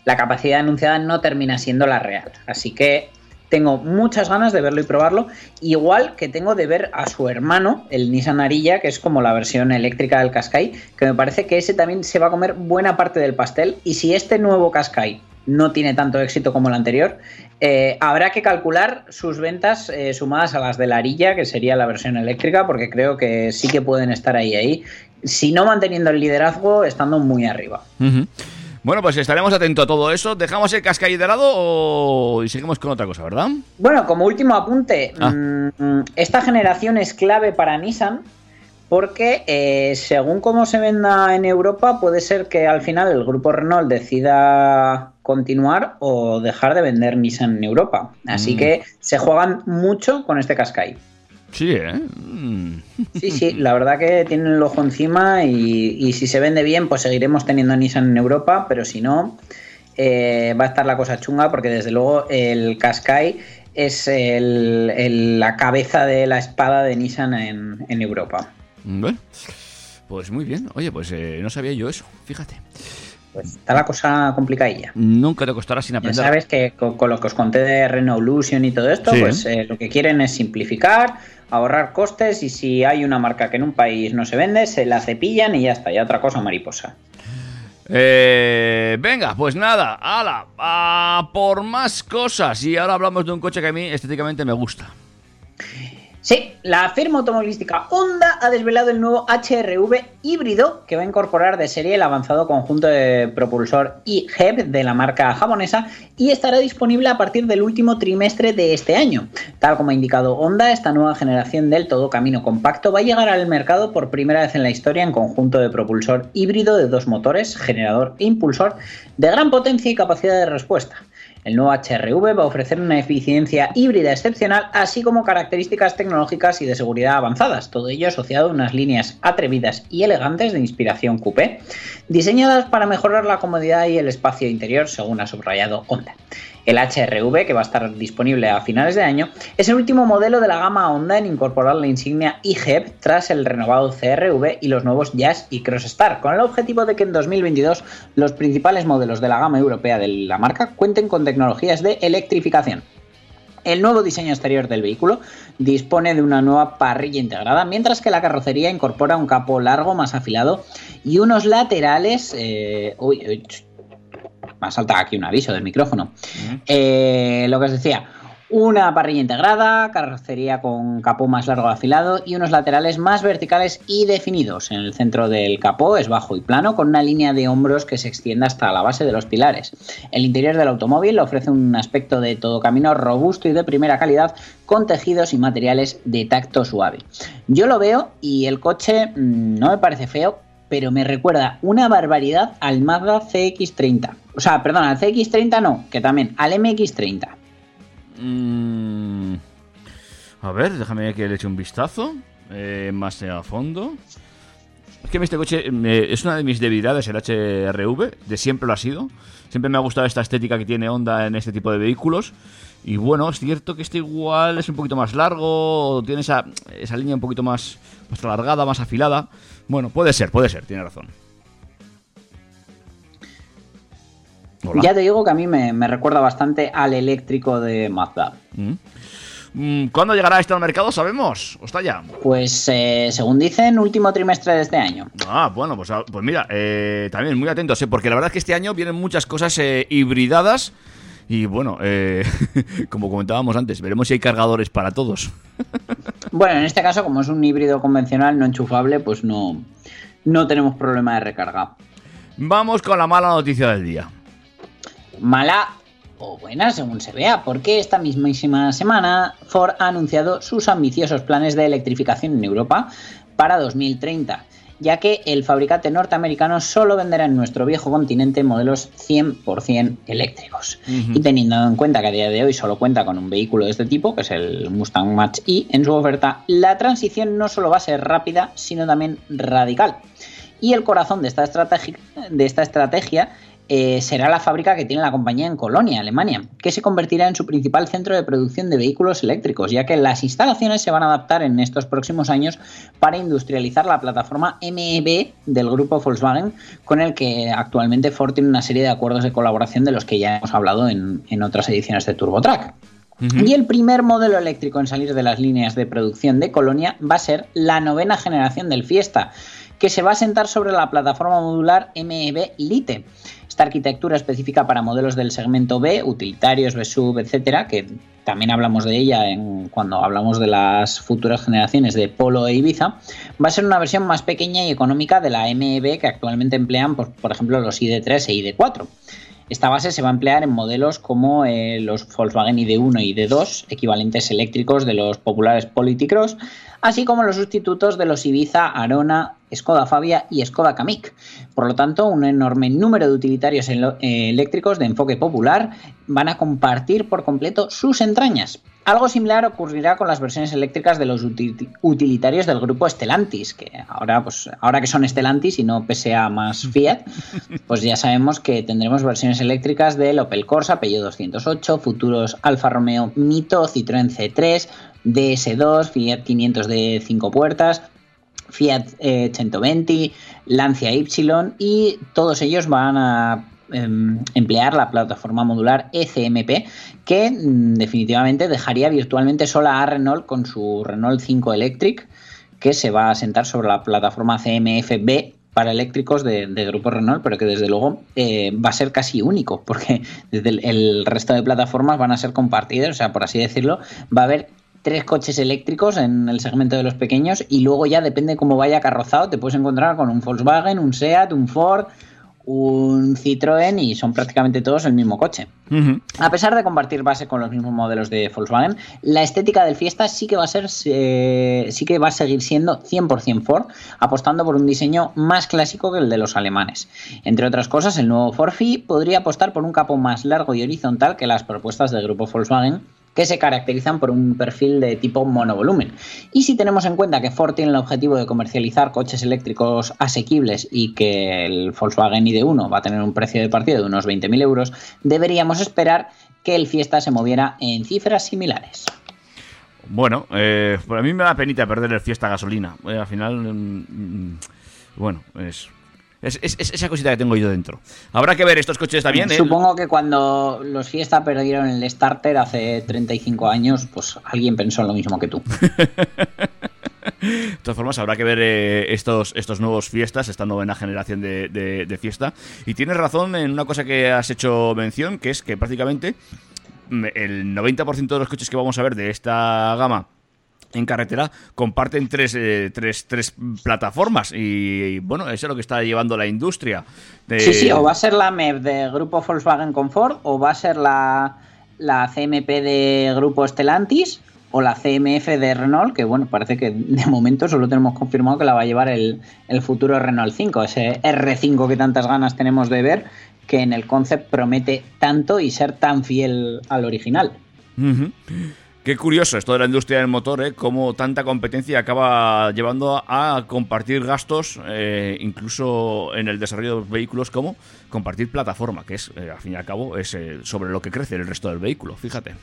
la capacidad anunciada no termina siendo la real. Así que tengo muchas ganas de verlo y probarlo, igual que tengo de ver a su hermano, el Nissan Arilla, que es como la versión eléctrica del Qashqai, que me parece que ese también se va a comer buena parte del pastel y si este nuevo Qashqai no tiene tanto éxito como el anterior, eh, habrá que calcular sus ventas eh, sumadas a las de la Arilla, que sería la versión eléctrica, porque creo que sí que pueden estar ahí ahí, si no manteniendo el liderazgo, estando muy arriba. Bueno, pues estaremos atentos a todo eso. ¿Dejamos el cascay de lado o y seguimos con otra cosa, verdad? Bueno, como último apunte, Ah. mm, esta generación es clave para Nissan porque eh, según cómo se venda en Europa puede ser que al final el grupo Renault decida continuar o dejar de vender Nissan en Europa. Así Mm. que se juegan mucho con este Qashqai. Sí, ¿eh? Mm. Sí, sí, la verdad que tienen el ojo encima y, y si se vende bien, pues seguiremos teniendo Nissan en Europa, pero si no, eh, va a estar la cosa chunga porque desde luego el Qashqai es el- el- la cabeza de la espada de Nissan en, en Europa. Bueno, pues muy bien. Oye, pues eh, no sabía yo eso, fíjate. Pues está la cosa complicadilla. Nunca te costará sin Ya aprender. sabes que con, con lo que os conté de Renaulution y todo esto, Sí. pues eh, lo que quieren es simplificar, ahorrar costes y si hay una marca que en un país no se vende, se la cepillan y ya está, ya otra cosa mariposa. Eh, venga, pues nada, ala, a por más cosas. Y ahora hablamos de un coche que a mí estéticamente me gusta. Sí, la firma automovilística Honda ha desvelado el nuevo HRV híbrido que va a incorporar de serie el avanzado conjunto de propulsor e-HEV de la marca japonesa y estará disponible a partir del último trimestre de este año. Tal como ha indicado Honda, esta nueva generación del todo camino compacto va a llegar al mercado por primera vez en la historia en conjunto de propulsor híbrido de dos motores, generador e impulsor, de gran potencia y capacidad de respuesta. El nuevo HRV va a ofrecer una eficiencia híbrida excepcional, así como características tecnológicas y de seguridad avanzadas, todo ello asociado a unas líneas atrevidas y elegantes de inspiración coupé, diseñadas para mejorar la comodidad y el espacio interior, según ha subrayado Honda. El HRV, que va a estar disponible a finales de año, es el último modelo de la gama Honda en incorporar la insignia iHEV tras el renovado CRV y los nuevos Jazz y Crossstar, con el objetivo de que en 2022 los principales modelos de la gama europea de la marca cuenten con tecnologías de electrificación. El nuevo diseño exterior del vehículo dispone de una nueva parrilla integrada, mientras que la carrocería incorpora un capó largo más afilado y unos laterales... eh, uy, uy, me ha saltado aquí un aviso del micrófono. Eh, lo que os decía, una parrilla integrada, carrocería con capó más largo afilado y unos laterales más verticales y definidos. En el centro del capó es bajo y plano, con una línea de hombros que se extiende hasta la base de los pilares. El interior del automóvil ofrece un aspecto de todo camino robusto y de primera calidad, con tejidos y materiales de tacto suave. Yo lo veo y el coche mm, no me parece feo, pero me recuerda una barbaridad al Mazda CX30. O sea, perdón, al CX30 no, que también, al MX30. Mm, a ver, déjame que le eche un vistazo. eh, más a fondo. Es que este coche es una de mis debilidades, el HRV, de siempre lo ha sido. Siempre me ha gustado esta estética que tiene Honda en este tipo de vehículos. Y bueno, es cierto que este igual es un poquito más largo, tiene esa, esa línea un poquito más, más alargada, más afilada. Bueno, puede ser, puede ser, tiene razón. Hola. Ya te digo que a mí me, me recuerda bastante al eléctrico de Mazda. Mm. Mm, ¿Cuándo llegará esto al mercado? ¿Sabemos? ¿O está ya? Pues eh, según dicen, último trimestre de este año. Ah, bueno, pues, ah, pues mira, eh, también muy atentos, ¿eh? porque la verdad es que este año vienen muchas cosas eh, hibridadas y bueno, como comentábamos antes, veremos si hay cargadores para todos. Bueno, en este caso, como es un híbrido convencional no enchufable, pues no, no tenemos problema de recarga. Vamos con la mala noticia del día. Mala o buena, según se vea, porque esta mismísima semana Ford ha anunciado sus ambiciosos planes de electrificación en Europa para 2030, ya que el fabricante norteamericano solo venderá en nuestro viejo continente modelos 100% eléctricos. Y teniendo en cuenta que a día de hoy solo cuenta con un vehículo de este tipo, que es el Mustang Mach-E, en su oferta, la transición no solo va a ser rápida, sino también radical. Y el corazón de esta estrategia, de esta estrategia eh, será la fábrica que tiene la compañía en Colonia, Alemania, que se convertirá en su principal centro de producción de vehículos eléctricos, ya que las instalaciones se van a adaptar en estos próximos años para industrializar la plataforma MEB del grupo Volkswagen, con el que actualmente Ford tiene una serie de acuerdos de colaboración de los que ya hemos hablado en, en otras ediciones de TurboTrack. Y el primer modelo eléctrico en salir de las líneas de producción de Colonia va a ser la novena generación del Fiesta, que se va a sentar sobre la plataforma modular MEB Lite. Esta arquitectura específica para modelos del segmento B, utilitarios, B-Sub, etcétera, que también hablamos de ella en, cuando hablamos de las futuras generaciones de Polo e Ibiza, va a ser una versión más pequeña y económica de la MEB que actualmente emplean, por, por ejemplo, los ID3 e ID4. Esta base se va a emplear en modelos como eh, los Volkswagen ID1 y ID2, equivalentes eléctricos de los populares Politicross, así como los sustitutos de los Ibiza, Arona, Skoda Fabia y Skoda Kamiq. Por lo tanto, un enorme número de utilitarios eh, eléctricos de enfoque popular van a compartir por completo sus entrañas. Algo similar ocurrirá con las versiones eléctricas de los uti- utilitarios del grupo Stellantis, que ahora, pues, ahora que son Stellantis y no PSA más Fiat, pues ya sabemos que tendremos versiones eléctricas del Opel Corsa, Peugeot 208, futuros Alfa Romeo Mito, Citroën C3, DS2, Fiat 500 de 5 puertas, Fiat eh, 120, Lancia Y y todos ellos van a em, emplear la plataforma modular ECMP que mm, definitivamente dejaría virtualmente sola a Renault con su Renault 5 Electric que se va a sentar sobre la plataforma CMF-B para eléctricos de, de Grupo Renault, pero que desde luego eh, va a ser casi único, porque desde el, el resto de plataformas van a ser compartidas, o sea, por así decirlo, va a haber tres coches eléctricos en el segmento de los pequeños y luego ya depende cómo vaya carrozado, te puedes encontrar con un Volkswagen, un Seat, un Ford, un Citroën y son prácticamente todos el mismo coche. A pesar de compartir base con los mismos modelos de Volkswagen, la estética del Fiesta sí que va a ser eh, sí que va a seguir siendo 100% Ford, apostando por un diseño más clásico que el de los alemanes. Entre otras cosas, el nuevo Ford Fi podría apostar por un capó más largo y horizontal que las propuestas del grupo Volkswagen que se caracterizan por un perfil de tipo monovolumen. Y si tenemos en cuenta que Ford tiene el objetivo de comercializar coches eléctricos asequibles y que el Volkswagen ID1 va a tener un precio de partida de unos 20.000 euros, deberíamos esperar que el Fiesta se moviera en cifras similares. Bueno, eh, mí me da penita perder el fiesta gasolina. Eh, al final, mm, mm, bueno, es, es, es- es esa cosita que tengo yo dentro. Habrá que ver estos coches también, ¿eh? Supongo que cuando los Fiesta perdieron el starter hace 35 años, pues alguien pensó en lo mismo que tú. De todas formas, habrá que ver eh, estos, estos nuevos fiestas, esta novena generación de, de- de fiesta. Y tienes razón en una cosa que has hecho mención, que es que prácticamente mm, el 90% de los coches que vamos a ver de esta gama en carretera comparten tres, eh, tres, tres plataformas. Y, bueno, eso es lo que está llevando la industria. De- Sí, sí, o va a ser la MEP de Grupo Volkswagen Comfort, o va a ser la, la CMP de Grupo Stellantis, o la CMF de Renault, que bueno, parece que de momento solo tenemos confirmado que la va a llevar el, el futuro Renault 5, ese R5 que tantas ganas tenemos de ver, que en el concept promete tanto y ser tan fiel al original. Ujú. Qué curioso esto de la industria del motor, ¿eh? Cómo tanta competencia acaba llevando a compartir gastos, eh, incluso en el desarrollo de vehículos, como compartir plataforma, que es, eh, al fin y al cabo, es eh, sobre lo que crece el resto del vehículo, fíjate.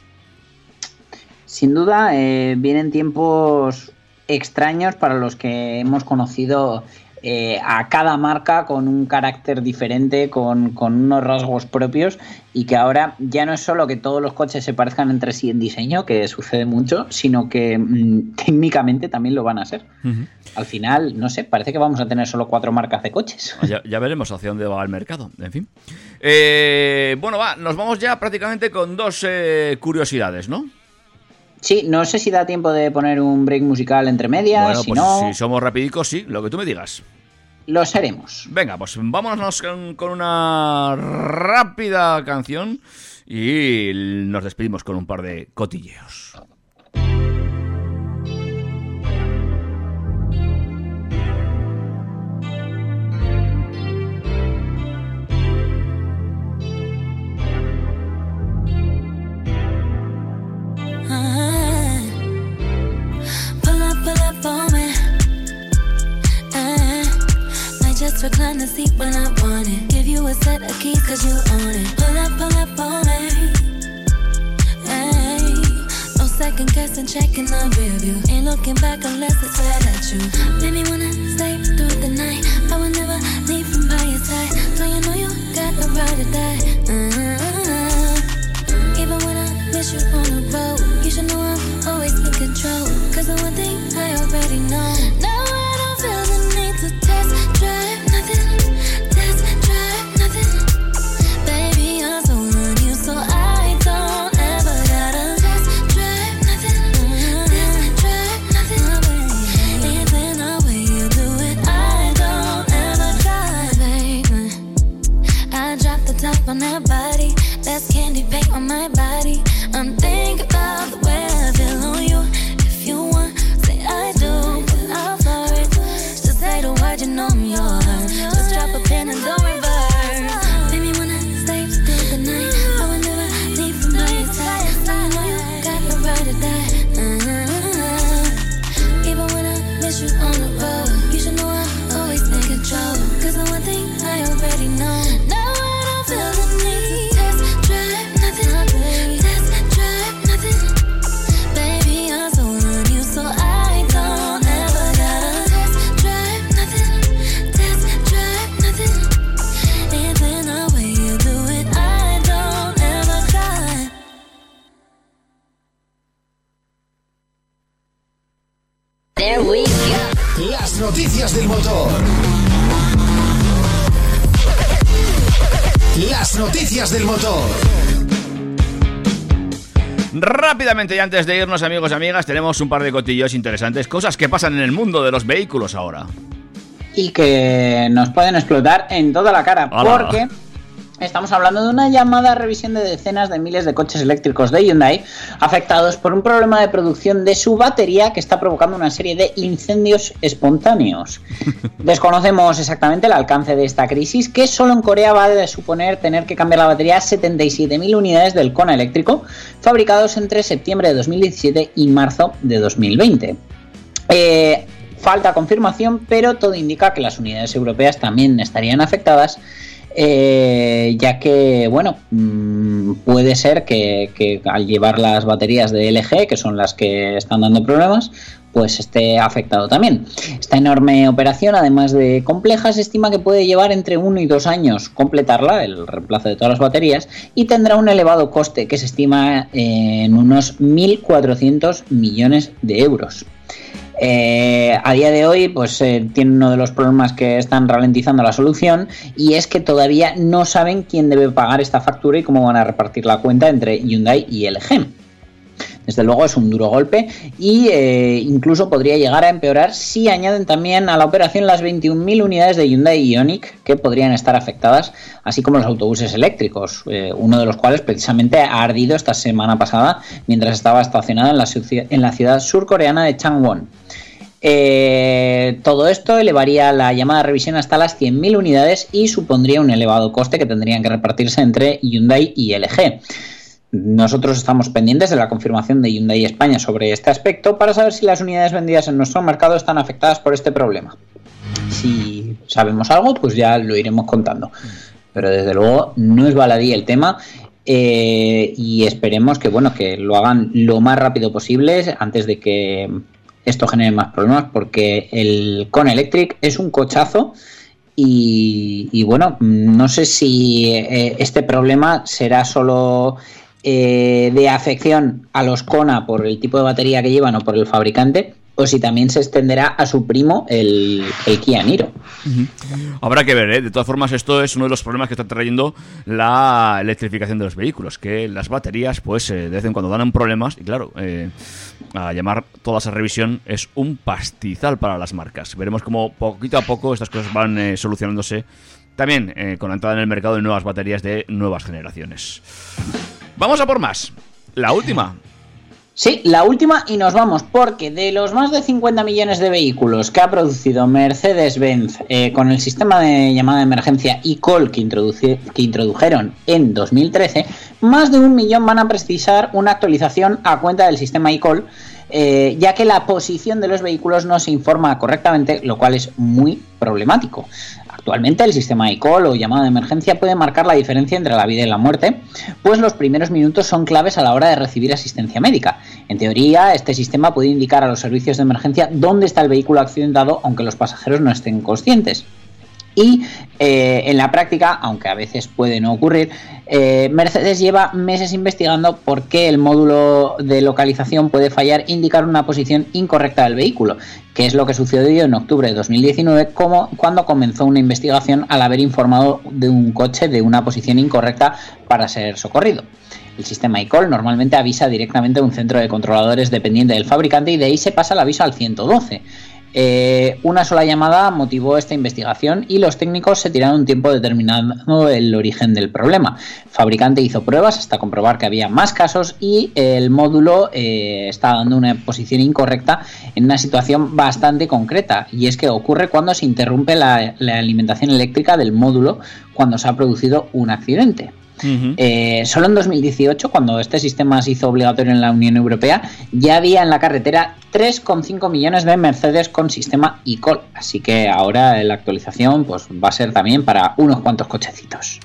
Sin duda, eh, vienen tiempos extraños para los que hemos conocido eh, a cada marca con un carácter diferente, con, con unos rasgos propios y que ahora ya no es solo que todos los coches se parezcan entre sí en diseño, que sucede mucho, sino que mm, técnicamente también lo van a ser. Al final, no sé, parece que vamos a tener solo cuatro marcas de coches. Ya, ya veremos hacia dónde va el mercado, en fin. Eh, bueno, va, nos vamos ya prácticamente con dos eh, curiosidades, ¿no? Sí, no sé si da tiempo de poner un break musical entre medias, bueno, si pues no, si somos rapidicos, sí, lo que tú me digas. lo seremos. Venga, pues vámonos con, con una rápida canción y nos despedimos con un par de cotilleos. Recline the seat when I want it. Give you a set of keys cause you own it. Pull up, pull up on me. Hey, no second guessing, checking the rear view. Ain't looking back unless it's right at you. Made me wanna stay through the night. I would never leave from by your side. So you know you got a right to die. Uh, even when I miss you on the road, you should know I'm always in control. Cause the one thing I already know. Now Rápidamente y antes de irnos amigos y amigas, tenemos un par de cotillos interesantes, cosas que pasan en el mundo de los vehículos ahora. y que nos pueden explotar en toda la cara. Hola. Porque estamos hablando de una llamada revisión de decenas de miles de coches eléctricos de Hyundai afectados por un problema de producción de su batería que está provocando una serie de incendios espontáneos. Desconocemos exactamente el alcance de esta crisis, que solo en Corea va a suponer tener que cambiar la batería a 77.000 unidades del Kona eléctrico, fabricados entre septiembre de 2017 y marzo de 2020. Eh, falta confirmación, pero todo indica que las unidades europeas también estarían afectadas, eh, ya que, bueno, mm, puede ser que, que al llevar las baterías de LG, que son las que están dando problemas, pues esté afectado también. Esta enorme operación, además de compleja, se estima que puede llevar entre uno y dos años completarla, el reemplazo de todas las baterías, y tendrá un elevado coste que se estima en unos 1.400 millones de euros. Eh, a día de hoy, pues eh, tiene uno de los problemas que están ralentizando la solución y es que todavía no saben quién debe pagar esta factura y cómo van a repartir la cuenta entre Hyundai y LG. Desde luego es un duro golpe y eh, incluso podría llegar a empeorar si añaden también a la operación las 21.000 unidades de Hyundai Ioniq que podrían estar afectadas, así como los autobuses eléctricos, eh, uno de los cuales precisamente ha ardido esta semana pasada mientras estaba estacionado en la ciudad surcoreana de Changwon. Eh, todo esto elevaría la llamada revisión hasta las 100.000 unidades y supondría un elevado coste que tendrían que repartirse entre Hyundai y LG. nosotros estamos pendientes de la confirmación de Hyundai España sobre este aspecto para saber si las unidades vendidas en nuestro mercado están afectadas por este problema. Si sabemos algo, pues ya lo iremos contando. Pero desde luego no es baladí el tema eh, y esperemos que bueno que lo hagan lo más rápido posible antes de que esto genere más problemas porque el Con Electric es un cochazo y, bueno no sé si eh, este problema será solo eh, de afección a los Kona por el tipo de batería que llevan o por el fabricante o si también se extenderá a su primo el, el Kia Niro. Habrá que ver, ¿eh? De todas formas, esto es uno de los problemas que está trayendo la electrificación de los vehículos, que las baterías, pues, eh, de vez en cuando dan problemas, y claro, eh, a llamar toda esa revisión es un pastizal para las marcas. Veremos cómo poquito a poco estas cosas van eh, solucionándose, también con la entrada en el mercado de nuevas baterías de nuevas generaciones. Vamos a por más. La última. Sí, la última y nos vamos, porque de los más de 50 millones de vehículos que ha producido Mercedes-Benz eh, con el sistema de llamada de emergencia eCall que, introdujeron en 2013, más de un millón van a precisar una actualización a cuenta del sistema eCall, eh, ya que la posición de los vehículos no se informa correctamente, lo cual es muy problemático. Actualmente el sistema eCall o llamada de emergencia puede marcar la diferencia entre la vida y la muerte, pues los primeros minutos son claves a la hora de recibir asistencia médica. En teoría, este sistema puede indicar a los servicios de emergencia dónde está el vehículo accidentado, aunque los pasajeros no estén conscientes. Y eh, en la práctica, aunque a veces puede no ocurrir, eh, Mercedes lleva meses investigando por qué el módulo de localización puede fallar indicar una posición incorrecta del vehículo, que es lo que sucedió en octubre de 2019 como, cuando comenzó una investigación al haber informado de un coche de una posición incorrecta para ser socorrido. El sistema eCall normalmente avisa directamente a un centro de controladores dependiente del fabricante y de ahí se pasa el aviso al 112. Eh, una sola llamada motivó esta investigación y los técnicos se tiraron un tiempo determinando el origen del problema. El fabricante hizo pruebas hasta comprobar que había más casos y el módulo eh, está dando una posición incorrecta en una situación bastante concreta y es que ocurre cuando se interrumpe la, la alimentación eléctrica del módulo cuando se ha producido un accidente. Eh, solo en 2018, cuando este sistema se hizo obligatorio en la Unión Europea, ya había en la carretera 3,5 millones de Mercedes con sistema eCall. Así que ahora la actualización pues, va a ser también para unos cuantos cochecitos.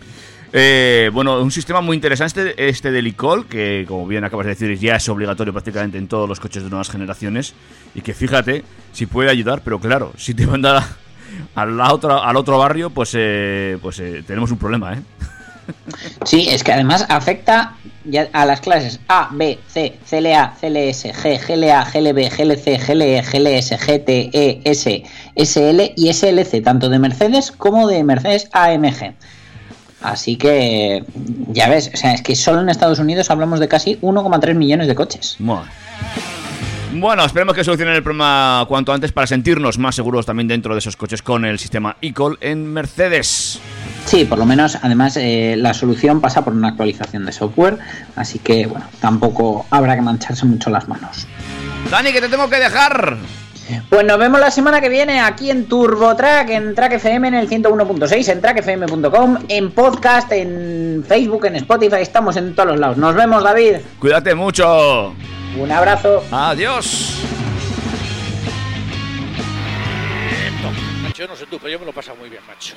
Eh, bueno, un sistema muy interesante este del eCall, que como bien acabas de decir ya es obligatorio prácticamente en todos los coches de nuevas generaciones y que fíjate si puede ayudar, pero claro, si te manda a la otra, al otro barrio, pues, eh, pues eh, tenemos un problema, ¿eh? Sí, es que además afecta a las clases A, B, C, CLA, CLS, G, GLA, GLB, GLC, GLE, GLS, GT, E, S, SL y SLC, tanto de Mercedes como de Mercedes AMG. Así que, ya ves, o sea, es que solo en Estados Unidos hablamos de casi 1,3 millones de coches. Bueno, esperemos que solucionen el problema cuanto antes para sentirnos más seguros también dentro de esos coches con el sistema eCall en Mercedes. Sí, por lo menos, además, eh, la solución pasa por una actualización de software, así que, bueno, tampoco habrá que mancharse mucho las manos. Dani, que te tengo que dejar. Pues nos vemos la semana que viene aquí en TurboTrack, en Track FM en el 101.6, en trackfm.com, en podcast, en Facebook, en Spotify, estamos en todos los lados. Nos vemos, David. Cuídate mucho. Un abrazo. Adiós. Macho, yo no sé tú, pero yo me lo he pasado muy bien, macho.